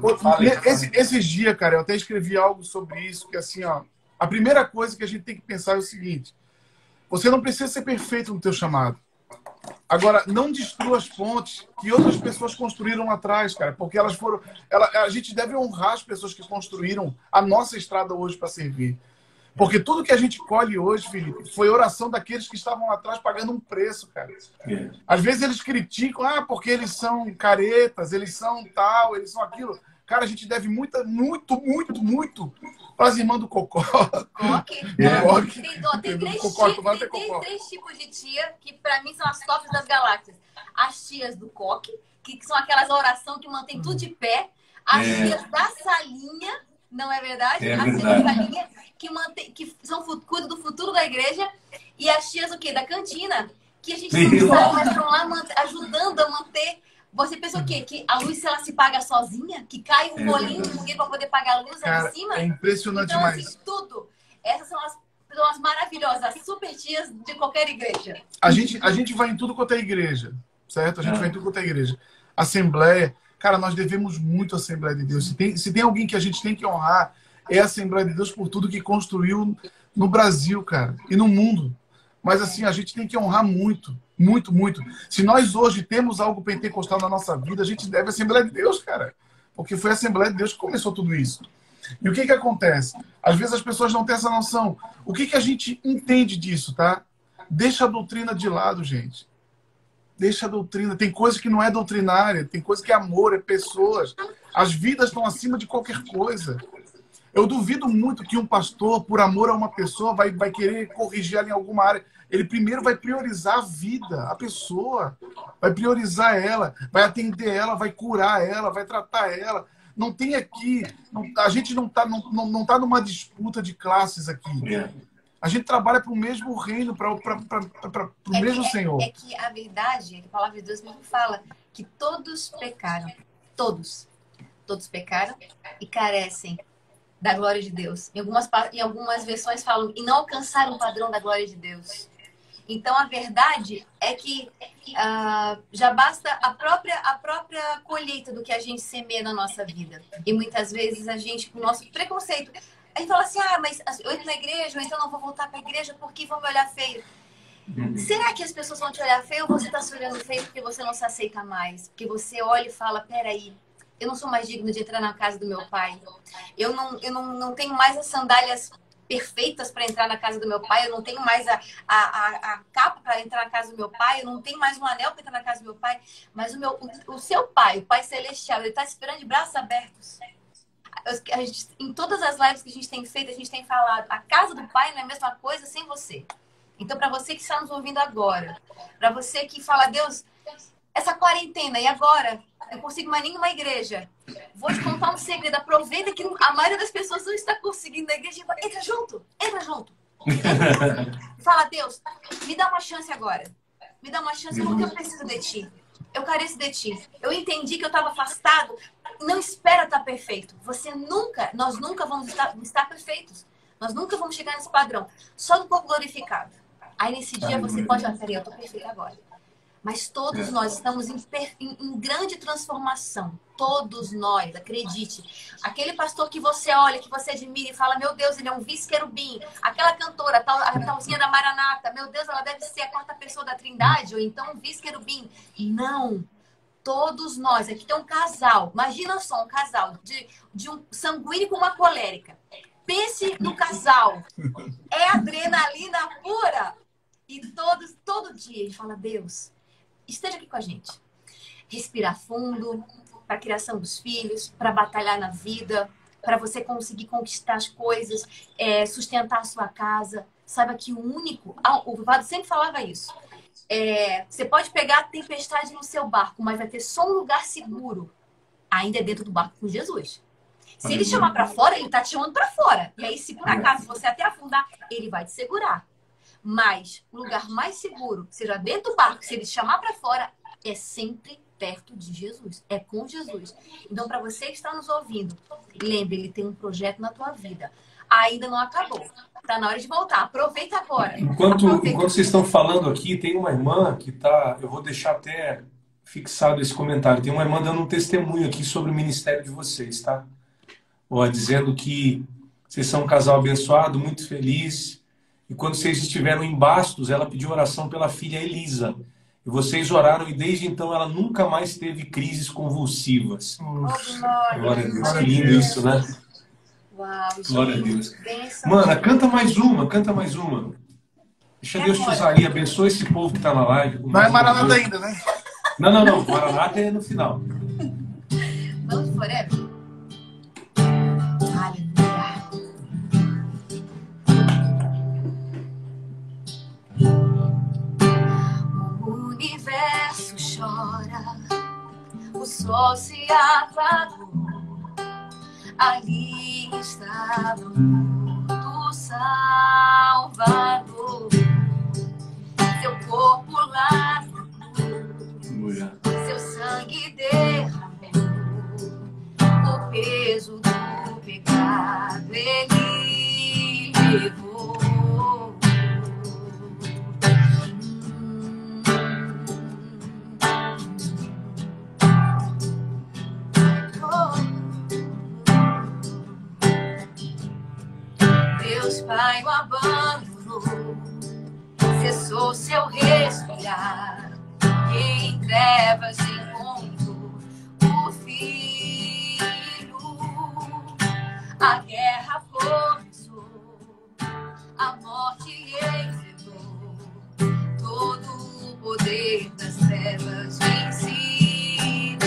Esse, esses dias, cara, eu até escrevi algo sobre isso, que assim, ó, a primeira coisa que a gente tem que pensar é o seguinte: você não precisa ser perfeito no teu chamado. Agora, não destrua as pontes que outras pessoas construíram atrás, cara, porque elas foram. Ela, a gente deve honrar as pessoas que construíram a nossa estrada hoje para servir. Porque tudo que a gente colhe hoje, Felipe, foi oração daqueles que estavam lá atrás pagando um preço, cara. É. Às vezes eles criticam, ah, porque eles são caretas, eles são tal, eles são aquilo. Cara, a gente deve muita, muito, muito, muito para as irmãs do Cocó. Coque. É. Coque. Tem, ó, tem, três, Cocó, tipos, tomara tem, tem Cocó. três tipos de tia que pra mim são as tops das galáxias. As tias do coque, que são aquelas orações que mantém tudo de pé. As É. tias da salinha, não é verdade? É as tias da salinha que, mantém, que são, cuidam do futuro da igreja. E as tias o quê? Da cantina. Que a gente não sabe, mas estão lá ajudando a manter. Você pensa o quê? Que a luz, se ela se paga sozinha? Que cai um É bolinho de ninguém para poder pagar a luz Cara, em cima? é impressionante Então, demais. assim, tudo. Essas são as, são as maravilhosas, as super tias de qualquer igreja. A gente, a gente vai em tudo quanto é igreja, certo? A gente É. vai em tudo quanto é igreja. Assembleia, cara, nós devemos muito à Assembleia de Deus. Se tem, se tem alguém que a gente tem que honrar, é a Assembleia de Deus por tudo que construiu no Brasil, cara, e no mundo. Mas assim, a gente tem que honrar muito, muito, muito. Se nós hoje temos algo pentecostal na nossa vida, a gente deve à Assembleia de Deus, cara. Porque foi a Assembleia de Deus que começou tudo isso. E o que que acontece? Às vezes as pessoas não têm essa noção. O que que a gente entende disso, tá? Deixa a doutrina de lado, gente. Deixa a doutrina. Tem coisa que não é doutrinária, tem coisa que é amor, é pessoas. As vidas estão acima de qualquer coisa. Eu duvido muito que um pastor, por amor a uma pessoa, vai, vai querer corrigir ela em alguma área. Ele primeiro vai priorizar a vida, a pessoa. Vai priorizar ela, vai atender ela, vai curar ela, vai tratar ela. Não tem aqui. não- a gente não está não, não, não tá numa disputa de classes aqui. É. A gente trabalha para o mesmo reino, para o É mesmo que, Senhor. É, é que a verdade, a palavra de Deus mesmo fala que todos pecaram. Todos. Todos pecaram e carecem da glória de Deus. Em algumas, em algumas versões falam e não alcançaram o padrão da glória de Deus. Então a verdade é que ah, já basta a própria, a própria colheita do que a gente semeia na nossa vida. E muitas vezes a gente, com o nosso preconceito, a gente fala assim: ah, mas eu entro na igreja, ou então não vou voltar para a igreja porque vão me olhar feio. Será que as pessoas vão te olhar feio ou você está se olhando feio porque você não se aceita mais? Porque você olha e fala: peraí, eu não sou mais digno de entrar na casa do meu pai. Eu não, eu não, não tenho mais as sandálias perfeitas para entrar na casa do meu pai. Eu não tenho mais a, a, a, a capa para entrar na casa do meu pai. Eu não tenho mais um anel para entrar na casa do meu pai. Mas o, meu, o, o seu pai, o Pai Celestial, ele está esperando de braços abertos. A gente- em todas as lives que a gente tem feito, a gente tem falado: a casa do pai não é a mesma coisa sem você. Então, para você que está nos ouvindo agora, para você que fala, Deus, essa quarentena, e agora? Eu consigo mais nenhuma igreja. Vou te contar um segredo. Aproveita que a maioria das pessoas não está conseguindo na igreja. Entra junto, entra junto. Fala, Deus, me dá uma chance agora. Me dá uma chance porque eu preciso de ti. Eu careço de ti. Eu entendi que eu estava afastado. Não espera estar perfeito. Você nunca, nós nunca vamos estar, estar perfeitos. Nós nunca vamos chegar nesse padrão. Só no corpo glorificado. Aí nesse dia você pode falar, eu estou perfeito agora. Mas todos É. nós estamos em, em- em grande transformação. Todos nós, acredite. Aquele pastor que você olha, que você admira e fala, meu Deus, ele é um vice-querubim. Aquela cantora, a, tal, a talzinha da Maranata, meu Deus, ela deve ser a quarta pessoa da Trindade, ou então um vice-querubim. Não. Todos nós. Aqui tem um casal. Imagina só um casal de, de um sanguíneo com uma colérica. Pense no casal. É adrenalina pura. E todos, todo dia, gente fala, Deus, esteja aqui com a gente. Respirar fundo para a criação dos filhos, para batalhar na vida, para você conseguir conquistar as coisas, é, sustentar a sua casa. Saiba que o único. Ah, o Vivado sempre falava isso. É, você pode pegar a tempestade no seu barco, mas vai ter só um lugar seguro. Ainda é dentro do barco com Jesus. Se ele chamar para fora, ele tá te chamando para fora. E aí, se por acaso você até afundar, ele vai te segurar. Mas o lugar mais seguro, seja dentro do barco, se ele chamar para fora, é sempre perto de Jesus, é com Jesus. Então, para você que está nos ouvindo, lembre, ele tem um projeto na tua vida. Ainda não acabou. Tá na hora de voltar. Aproveita agora. Enquanto, Aproveita. enquanto vocês estão falando aqui, tem uma irmã que tá. Eu vou deixar até fixado esse comentário. Tem uma irmã dando um testemunho aqui sobre o ministério de vocês, tá? Ó, dizendo que vocês são um casal abençoado, muito feliz. E quando vocês estiveram em Bastos, ela pediu oração pela filha Elisa. E vocês oraram, e desde então ela nunca mais teve crises convulsivas. Oh, glória. A Deus, que lindo isso, né? Uau, gente. Glória a Deus. Mana, canta mais uma, canta mais uma. Deixa Deus te usar aí, abençoa esse povo que está na live. Não é Maranata ainda, né? Não, não, não. Maranata é no final. Vamos de forever? se aclarou, ali estava o Salvador. Seu corpo lá, seu sangue derramou, o peso do pecado ele Pai o abandonou, cessou seu respirar, e em trevas encontrou o Filho. A guerra começou, a morte encerrou, todo o poder das trevas vencido.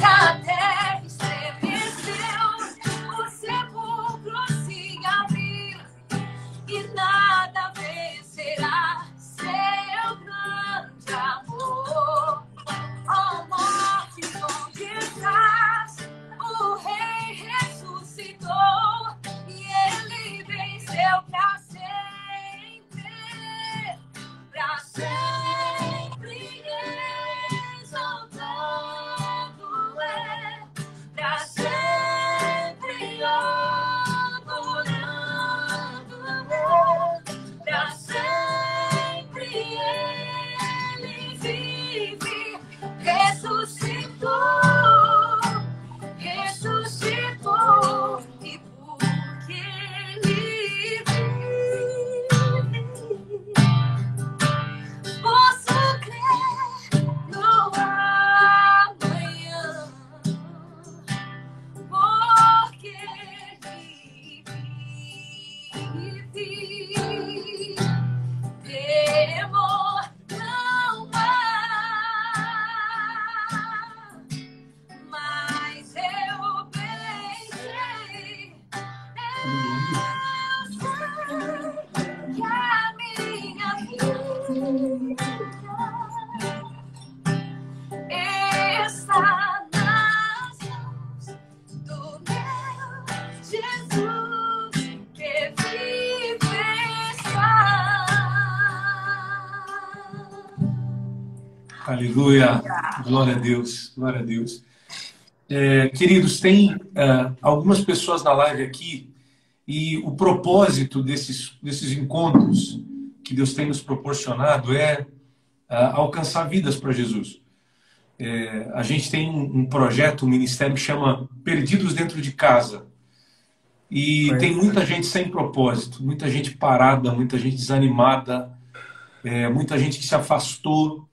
E Aleluia. Glória a Deus. Glória a Deus. É, queridos, tem é, algumas pessoas na live aqui e o propósito desses, desses encontros que Deus tem nos proporcionado é, é, alcançar vidas para Jesus. É, a gente tem um, um projeto, um ministério que chama Perdidos Dentro de Casa. E tem muita gente sem propósito, muita gente parada, muita gente desanimada, é, muita gente que se afastou.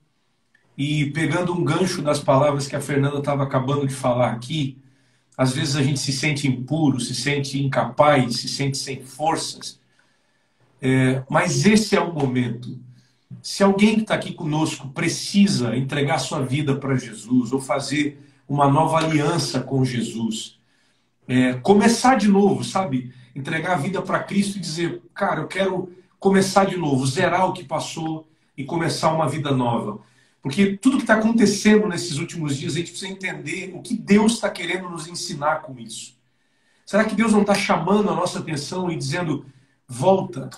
E pegando um gancho das palavras que a Fernanda estava acabando de falar aqui, às vezes a gente se sente impuro, se sente incapaz, se sente sem forças. É, mas esse é o momento. Se alguém que está aqui conosco precisa entregar sua vida para Jesus ou fazer uma nova aliança com Jesus, é, começar de novo, sabe? Entregar a vida para Cristo e dizer, cara, eu quero começar de novo, zerar o que passou e começar uma vida nova. Porque tudo que está acontecendo nesses últimos dias, a gente precisa entender o que Deus está querendo nos ensinar com isso. Será que Deus não está chamando a nossa atenção e dizendo, volta?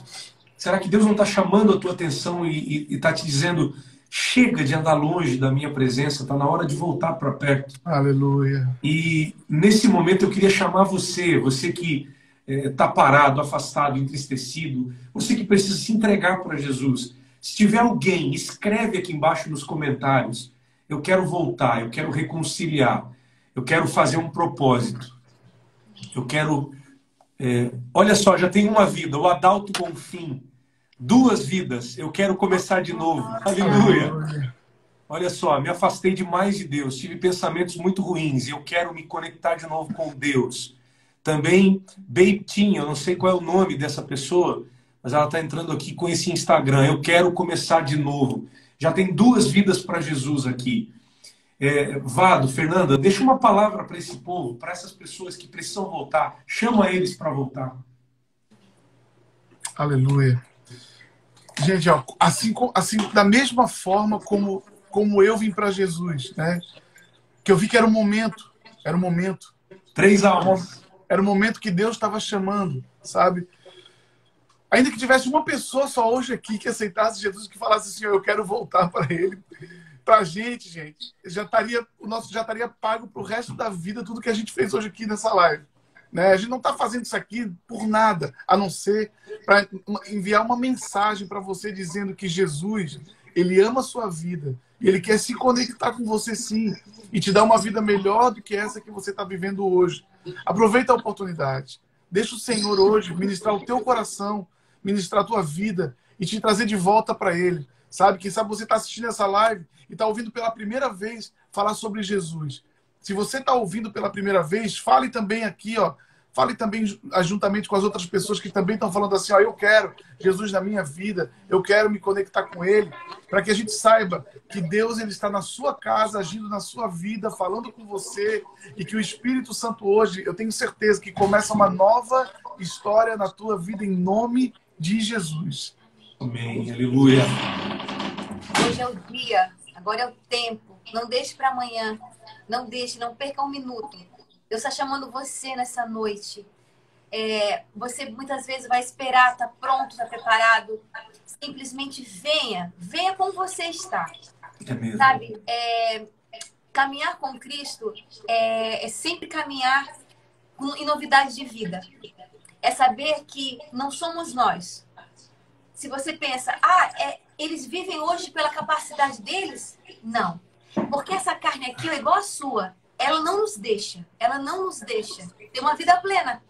Será que Deus não está chamando a tua atenção e está te dizendo, chega de andar longe da minha presença, está na hora de voltar para perto? Aleluia. E nesse momento eu queria chamar você, você que está parado, afastado, entristecido, você que precisa se entregar para Jesus. Se tiver alguém, escreve aqui embaixo nos comentários. Eu quero voltar, eu quero reconciliar, eu quero fazer um propósito. Eu quero. é, olha só, já tem uma vida, o Adalto Bonfim. Duas vidas, eu quero começar de novo. Aleluia. Olha só, me afastei demais de Deus, tive pensamentos muito ruins e eu quero me conectar de novo com Deus. Também Beitinho, eu não sei qual é o nome dessa pessoa, mas ela está entrando aqui com esse Instagram. Eu quero começar de novo. Já tem duas vidas para Jesus aqui. É, Vado, Fernanda, deixa uma palavra para esse povo, para essas pessoas que precisam voltar. Chama eles para voltar. Aleluia. Gente, ó, assim, assim, da mesma forma como, como eu vim para Jesus, né? que eu vi que era o momento, era o momento. Três almas. Era o momento que Deus estava chamando, sabe? Ainda que tivesse uma pessoa só hoje aqui que aceitasse Jesus, que falasse assim, eu quero voltar para Ele. Para a gente, gente, já estaria, o nosso já estaria pago para o resto da vida tudo que a gente fez hoje aqui nessa live. Né? A gente não está fazendo isso aqui por nada, a não ser para enviar uma mensagem para você dizendo que Jesus, ele ama a sua vida e ele quer se conectar com você sim e te dar uma vida melhor do que essa que você está vivendo hoje. Aproveita a oportunidade. Deixa o Senhor hoje ministrar o teu coração, ministrar a tua vida e te trazer de volta para Ele. Sabe? Quem sabe você está assistindo essa live e está ouvindo pela primeira vez falar sobre Jesus. Se você está ouvindo pela primeira vez, fale também aqui, ó. Fale também juntamente com as outras pessoas que também estão falando assim, ó, eu quero Jesus na minha vida, eu quero me conectar com Ele, para que a gente saiba que Deus ele está na sua casa, agindo na sua vida, falando com você, e que o Espírito Santo hoje, eu tenho certeza que começa uma nova história na tua vida em nome de Jesus. Amém, aleluia. Hoje é o dia, agora é o tempo. Não deixe para amanhã. Não deixe, não perca um minuto. Deus está chamando você nessa noite. É, você muitas vezes vai esperar, tá pronto, tá preparado. Simplesmente venha, venha como você está. É Sabe? É, caminhar com Cristo é, é sempre caminhar com, em novidade de vida. É saber que não somos nós, se você pensa, ah, é, eles vivem hoje pela capacidade deles, não. Porque essa carne aqui é igual a sua. Ela não nos deixa. Ela não nos deixa ter uma vida plena.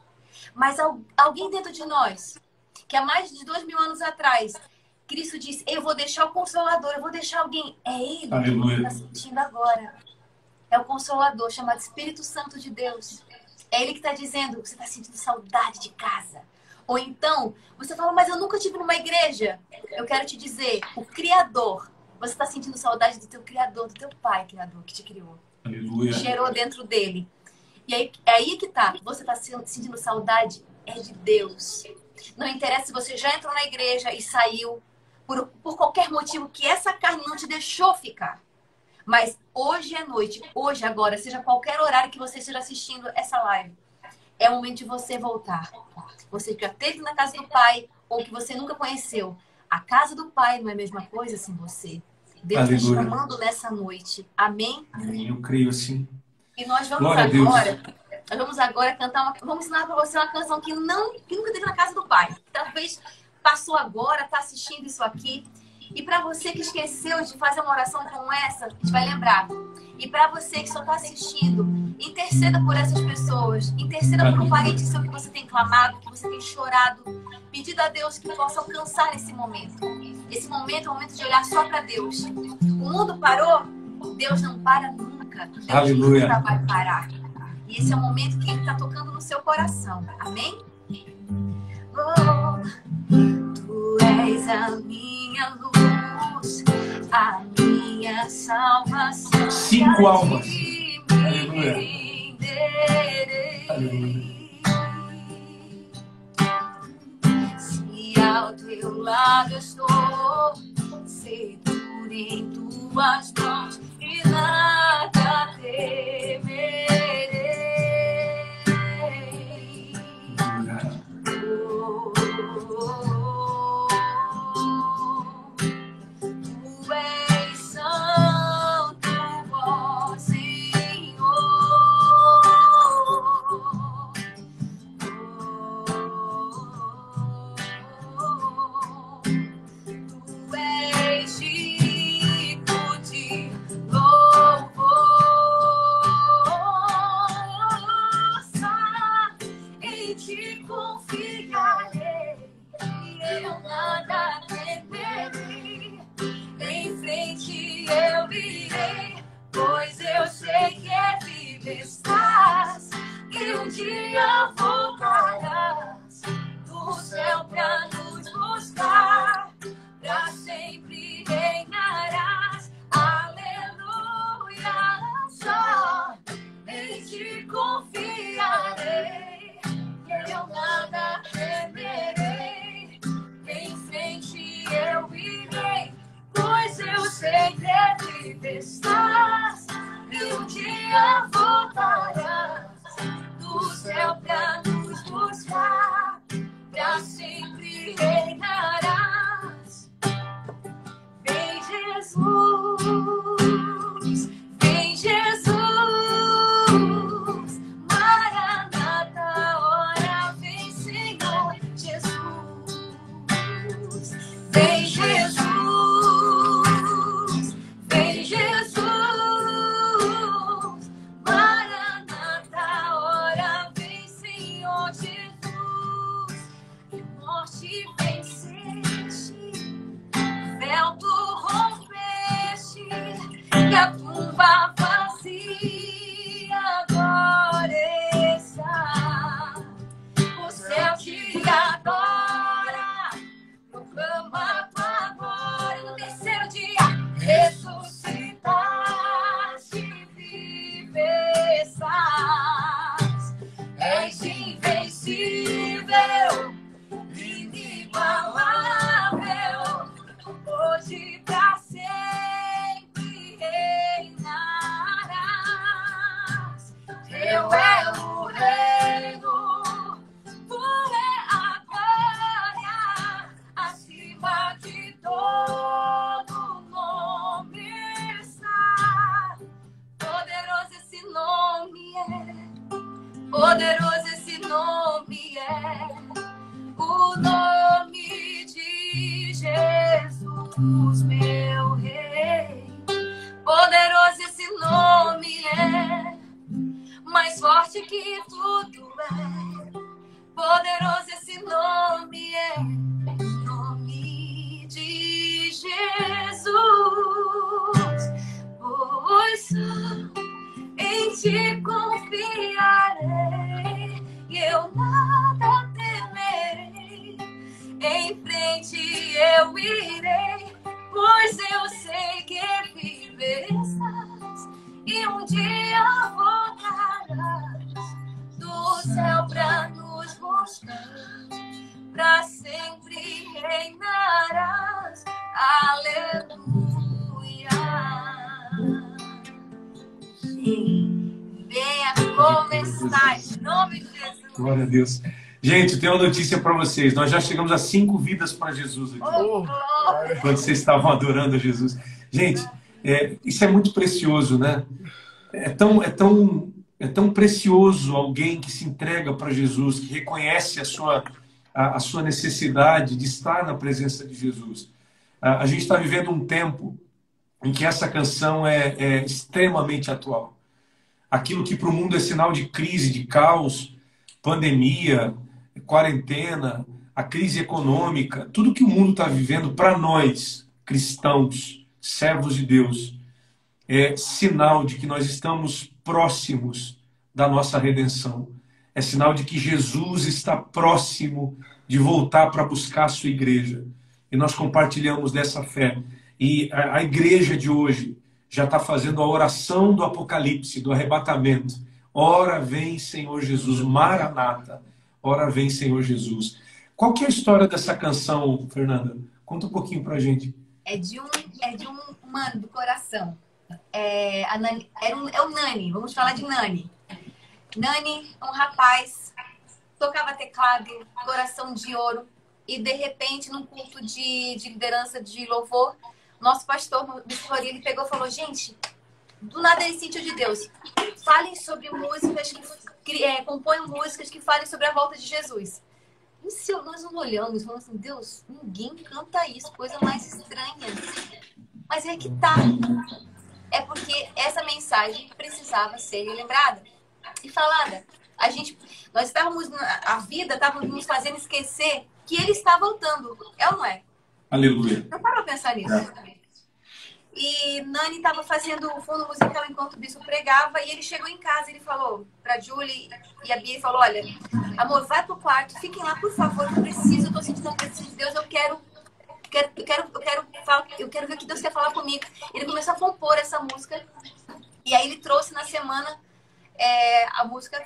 Mas alguém dentro de nós, que há mais de dois mil anos atrás, Cristo disse: Eu vou deixar o Consolador, eu vou deixar alguém. É Ele Aleluia. que está sentindo agora. É o Consolador, chamado Espírito Santo de Deus. É Ele que está dizendo: Você está sentindo saudade de casa. Ou então, você fala, mas eu nunca tive numa igreja. Eu quero te dizer, o Criador, você está sentindo saudade do teu Criador, do teu Pai Criador que te criou. Aleluia. Gerou dentro dele. E aí, é aí que tá. Você está sentindo saudade? É de Deus. Não interessa se você já entrou na igreja e saiu por, por qualquer motivo que essa carne não te deixou ficar. Mas hoje é noite, hoje, agora, seja qualquer horário que você esteja assistindo essa live, é o momento de você voltar. Você que já esteve na casa do pai ou que você nunca conheceu. A casa do pai não é a mesma coisa sem você. Deus está chamando nessa noite. Amém? Amém. Eu creio assim. E nós vamos Glória agora. Nós vamos agora cantar uma. Vamos ensinar para você uma canção que, não, que nunca teve na casa do pai. Talvez passou agora, está assistindo isso aqui. E para você que esqueceu de fazer uma oração como essa, a gente vai lembrar. E para você que só está assistindo, interceda por essas pessoas. Interceda por um parente seu que você tem clamado, que você tem chorado. Pedido a Deus que possa alcançar esse momento. Esse momento é o momento de olhar só para Deus. O mundo parou, Deus não para nunca. Deus Aleluia. nunca vai parar. E esse é o momento que Ele está tocando no seu coração. Amém? Oh, tu és a minha luz, a minha salvação. Cinco almas. Aleluia. Se ao teu lado estou, seguro em tuas mãos céu pra nos buscar, pra sempre reinarás. Aleluia. Venha como estás, em nome de Jesus. Glória a Deus. Gente, tenho uma notícia para vocês. Nós já chegamos a cinco vidas para Jesus aqui. Oh, glória. Quando vocês estavam adorando a Jesus. Gente, é, isso é muito precioso, né? É tão, é, tão, é tão precioso alguém que se entrega para Jesus, que reconhece a sua, a, a sua necessidade de estar na presença de Jesus. A, a gente está vivendo um tempo em que essa canção é, é extremamente atual. Aquilo que para o mundo é sinal de crise, de caos, pandemia, quarentena, a crise econômica, tudo que o mundo está vivendo para nós, cristãos, servos de Deus, é sinal de que nós estamos próximos da nossa redenção. É sinal de que Jesus está próximo de voltar para buscar a sua igreja. E nós compartilhamos dessa fé. E a, igreja de hoje já está fazendo a oração do Apocalipse, do arrebatamento. Ora vem, Senhor Jesus, Maranata. Ora vem, Senhor Jesus. Qual que é a história dessa canção, Fernanda? Conta um pouquinho pra gente. É de um, é de um mano do coração. É, a Nani, era um, é o Nani, vamos falar de Nani. Nani, um rapaz, tocava teclado, coração de ouro, e de repente, num culto de, de liderança de louvor, nosso pastor, Bispo ele pegou e falou: Gente, do nada ele sentiu de Deus. Falem sobre músicas que é, componham músicas que falem sobre a volta de Jesus. E se nós não olhamos falamos assim, Deus, ninguém canta isso, coisa mais estranha. Mas é que tá. É porque essa mensagem precisava ser lembrada e falada. A gente, nós estávamos, a vida estava nos fazendo esquecer que ele está voltando. É ou não é? Aleluia. Não para pensar nisso. E Nani estava fazendo o fundo musical enquanto o bispo pregava e ele chegou em casa e ele falou pra Julie e a Bia falou: Olha, amor, vai pro quarto, fiquem lá, por favor, eu preciso, eu tô sentindo a presença de Deus, eu quero. Quero, eu, quero, eu, quero, eu quero ver o que Deus quer falar comigo. Ele começou a compor essa música. E aí ele trouxe na semana é, a música.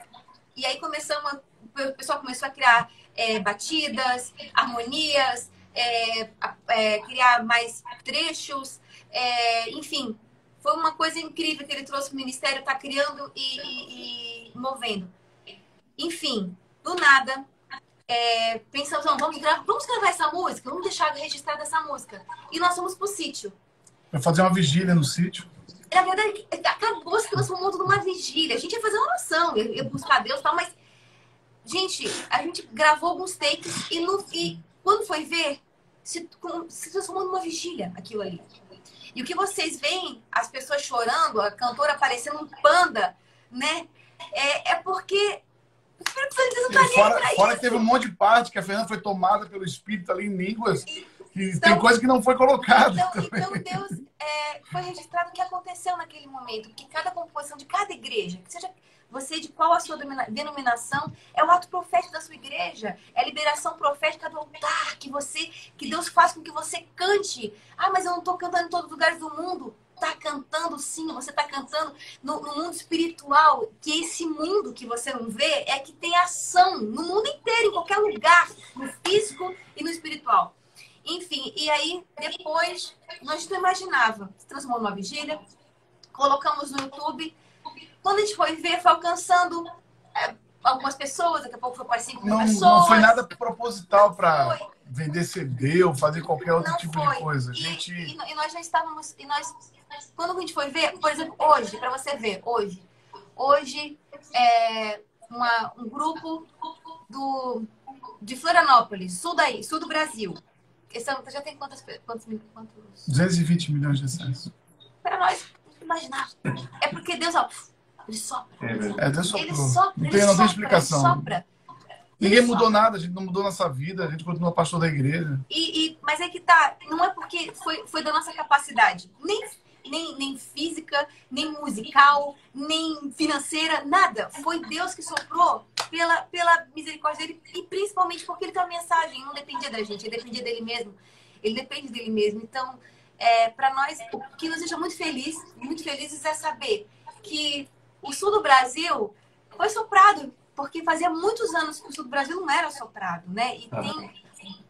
E aí começamos, a- o pessoal começou a criar é, batidas, harmonias, é, é, criar mais trechos, é, enfim, foi uma coisa incrível que ele trouxe para o ministério, está criando e, e, e, movendo. Enfim, do nada, é, pensamos, não, vamos, gravar, vamos gravar essa música, vamos deixar registrada essa música. E nós fomos para o sítio. Vai fazer uma vigília no sítio. Na verdade, acabou se transformando numa vigília. A gente ia fazer uma oração, ia buscar Deus e tal, mas, gente, a gente gravou alguns takes e, no, e quando foi ver, se, se transformou numa vigília aquilo ali. E o que vocês veem, as pessoas chorando, a cantora parecendo um panda, né? É, é porque o Espírito Santo tá fora, fora que teve um monte de parte que a Fernanda foi tomada pelo Espírito ali em línguas. Então, tem coisa que não foi colocada. Então, então Deus é, foi registrado o que aconteceu naquele momento, que cada composição de cada igreja, que seja você de qual a sua denominação, é o ato profético da sua igreja, é a liberação profética do altar que você, que Deus faz com que você cante. Ah, mas eu não estou cantando em todos os lugares do mundo. Tá cantando sim, você está cantando no, no, mundo espiritual, que esse mundo que você não vê é que tem ação no mundo inteiro, em qualquer lugar, no físico e no espiritual. Enfim, e aí depois nós não imaginava, se transformou numa vigília, colocamos no YouTube quando a gente foi ver, foi alcançando é, algumas pessoas, daqui a pouco foi para 5 mil pessoas. Não foi nada proposital para vender CD ou fazer qualquer outro não tipo foi. de coisa. A gente... E, e, nós já estávamos. E nós, quando a gente foi ver, por exemplo, hoje, para você ver, hoje, hoje é uma, um grupo do, de Florianópolis, sul daí, sul do Brasil. Esse já tem quantas, quantos, quantos? 220 milhões de acessos. Para nós, imaginar. É porque Deus, ó, ele sopra. É, Deus soprou. Ele sopra, não tem, ele não tem explicação. Ele sopra. Ninguém ele mudou sopra. nada, a gente não mudou nossa vida, a gente continua pastor da igreja. E, e, mas é que tá, não é porque foi, foi da nossa capacidade, nem, nem, nem física, nem musical, nem financeira, nada. Foi Deus que soprou pela, pela misericórdia dele e principalmente porque ele tem uma mensagem, não dependia da gente, ele dependia dele mesmo. Ele depende dele mesmo. Então, é, para nós, o que nos deixa muito feliz, muito felizes é saber que o sul do Brasil foi soprado, porque fazia muitos anos que o sul do Brasil não era soprado, né? E ah. tem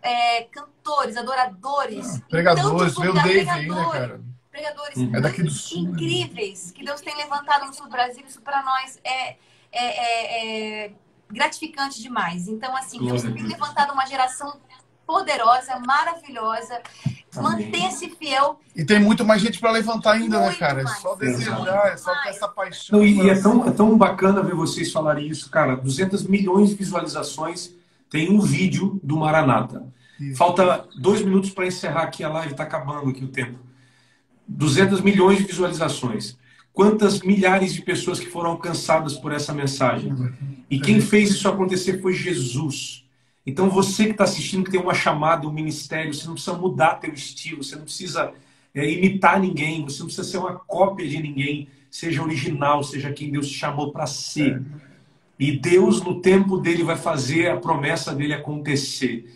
é, cantores, adoradores. Ah, pregadores, veio o Dave aí, né, cara? Pregadores é daqui do sul, né? incríveis né? que Deus tem levantado no sul do Brasil. Isso para nós é, é, é, é, gratificante demais. Então, assim, Deus tem levantado uma geração poderosa, maravilhosa. Manter-se fiel. E tem muito mais gente para levantar ainda, né, muito né, cara? É só desejar, é só ter essa paixão. Não, e é tão, é tão bacana ver vocês falarem isso, cara. 200 milhões de visualizações tem um vídeo do Maranata. Isso. Falta dois minutos para encerrar aqui a live, está acabando aqui o tempo. 200 milhões de visualizações. Quantas milhares de pessoas que foram alcançadas por essa mensagem? E quem fez isso acontecer foi Jesus. Então você que está assistindo, que tem uma chamada, um ministério, você não precisa mudar teu estilo, você não precisa é, imitar ninguém, você não precisa ser uma cópia de ninguém, seja original, seja quem Deus te chamou para ser. E Deus, no tempo dele, vai fazer a promessa dele acontecer.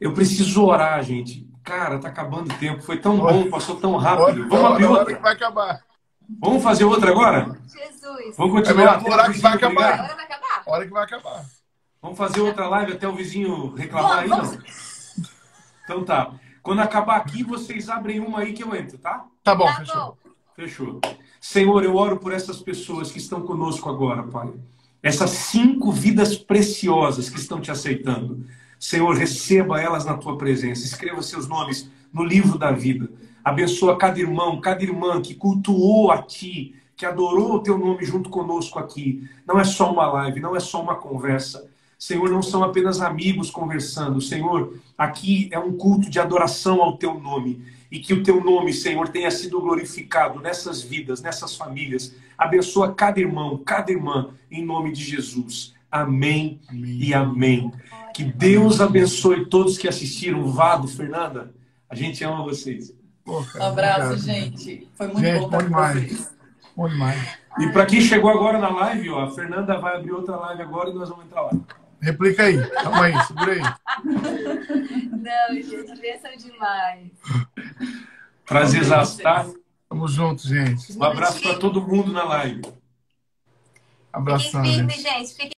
Eu preciso orar, gente. Cara, tá acabando o tempo. Foi tão bom, passou tão rápido. Vamos abrir outra. vai acabar. Vamos fazer outra agora? Jesus. Vamos continuar. É hora que vai acabar. Hora vai acabar. Hora que vai acabar. Vamos fazer outra live até o vizinho reclamar aí, não? Então tá. Quando acabar aqui, vocês abrem uma aí que eu entro, tá? Tá bom, tá fechou. Bom. Fechou. Senhor, eu oro por essas pessoas que estão conosco agora, Pai. Essas cinco vidas preciosas que estão te aceitando. Senhor, receba elas na tua presença. Escreva seus nomes no livro da vida. Abençoa cada irmão, cada irmã que cultuou a ti, que adorou o teu nome junto conosco aqui. Não é só uma live, não é só uma conversa Senhor, não são apenas amigos conversando. Senhor, aqui é um culto de adoração ao teu nome. E que o teu nome, Senhor, tenha sido glorificado nessas vidas, nessas famílias. Abençoa cada irmão, cada irmã, em nome de Jesus. Amém, amém. e amém. Que Deus abençoe todos que assistiram. Vado, Fernanda, a gente ama vocês. Pô, cara, um abraço, obrigado. gente. Foi muito gente, bom estar com vocês. Bom demais. E para quem chegou agora na live, ó, a Fernanda vai abrir outra live agora e nós vamos entrar lá. Replica aí. Calma aí, segura aí. Não, gente, bênção demais. Prazer, tá? Tamo junto, gente. Um abraço para todo mundo na live. Abração, Fiquem firmes, gente. Fiquem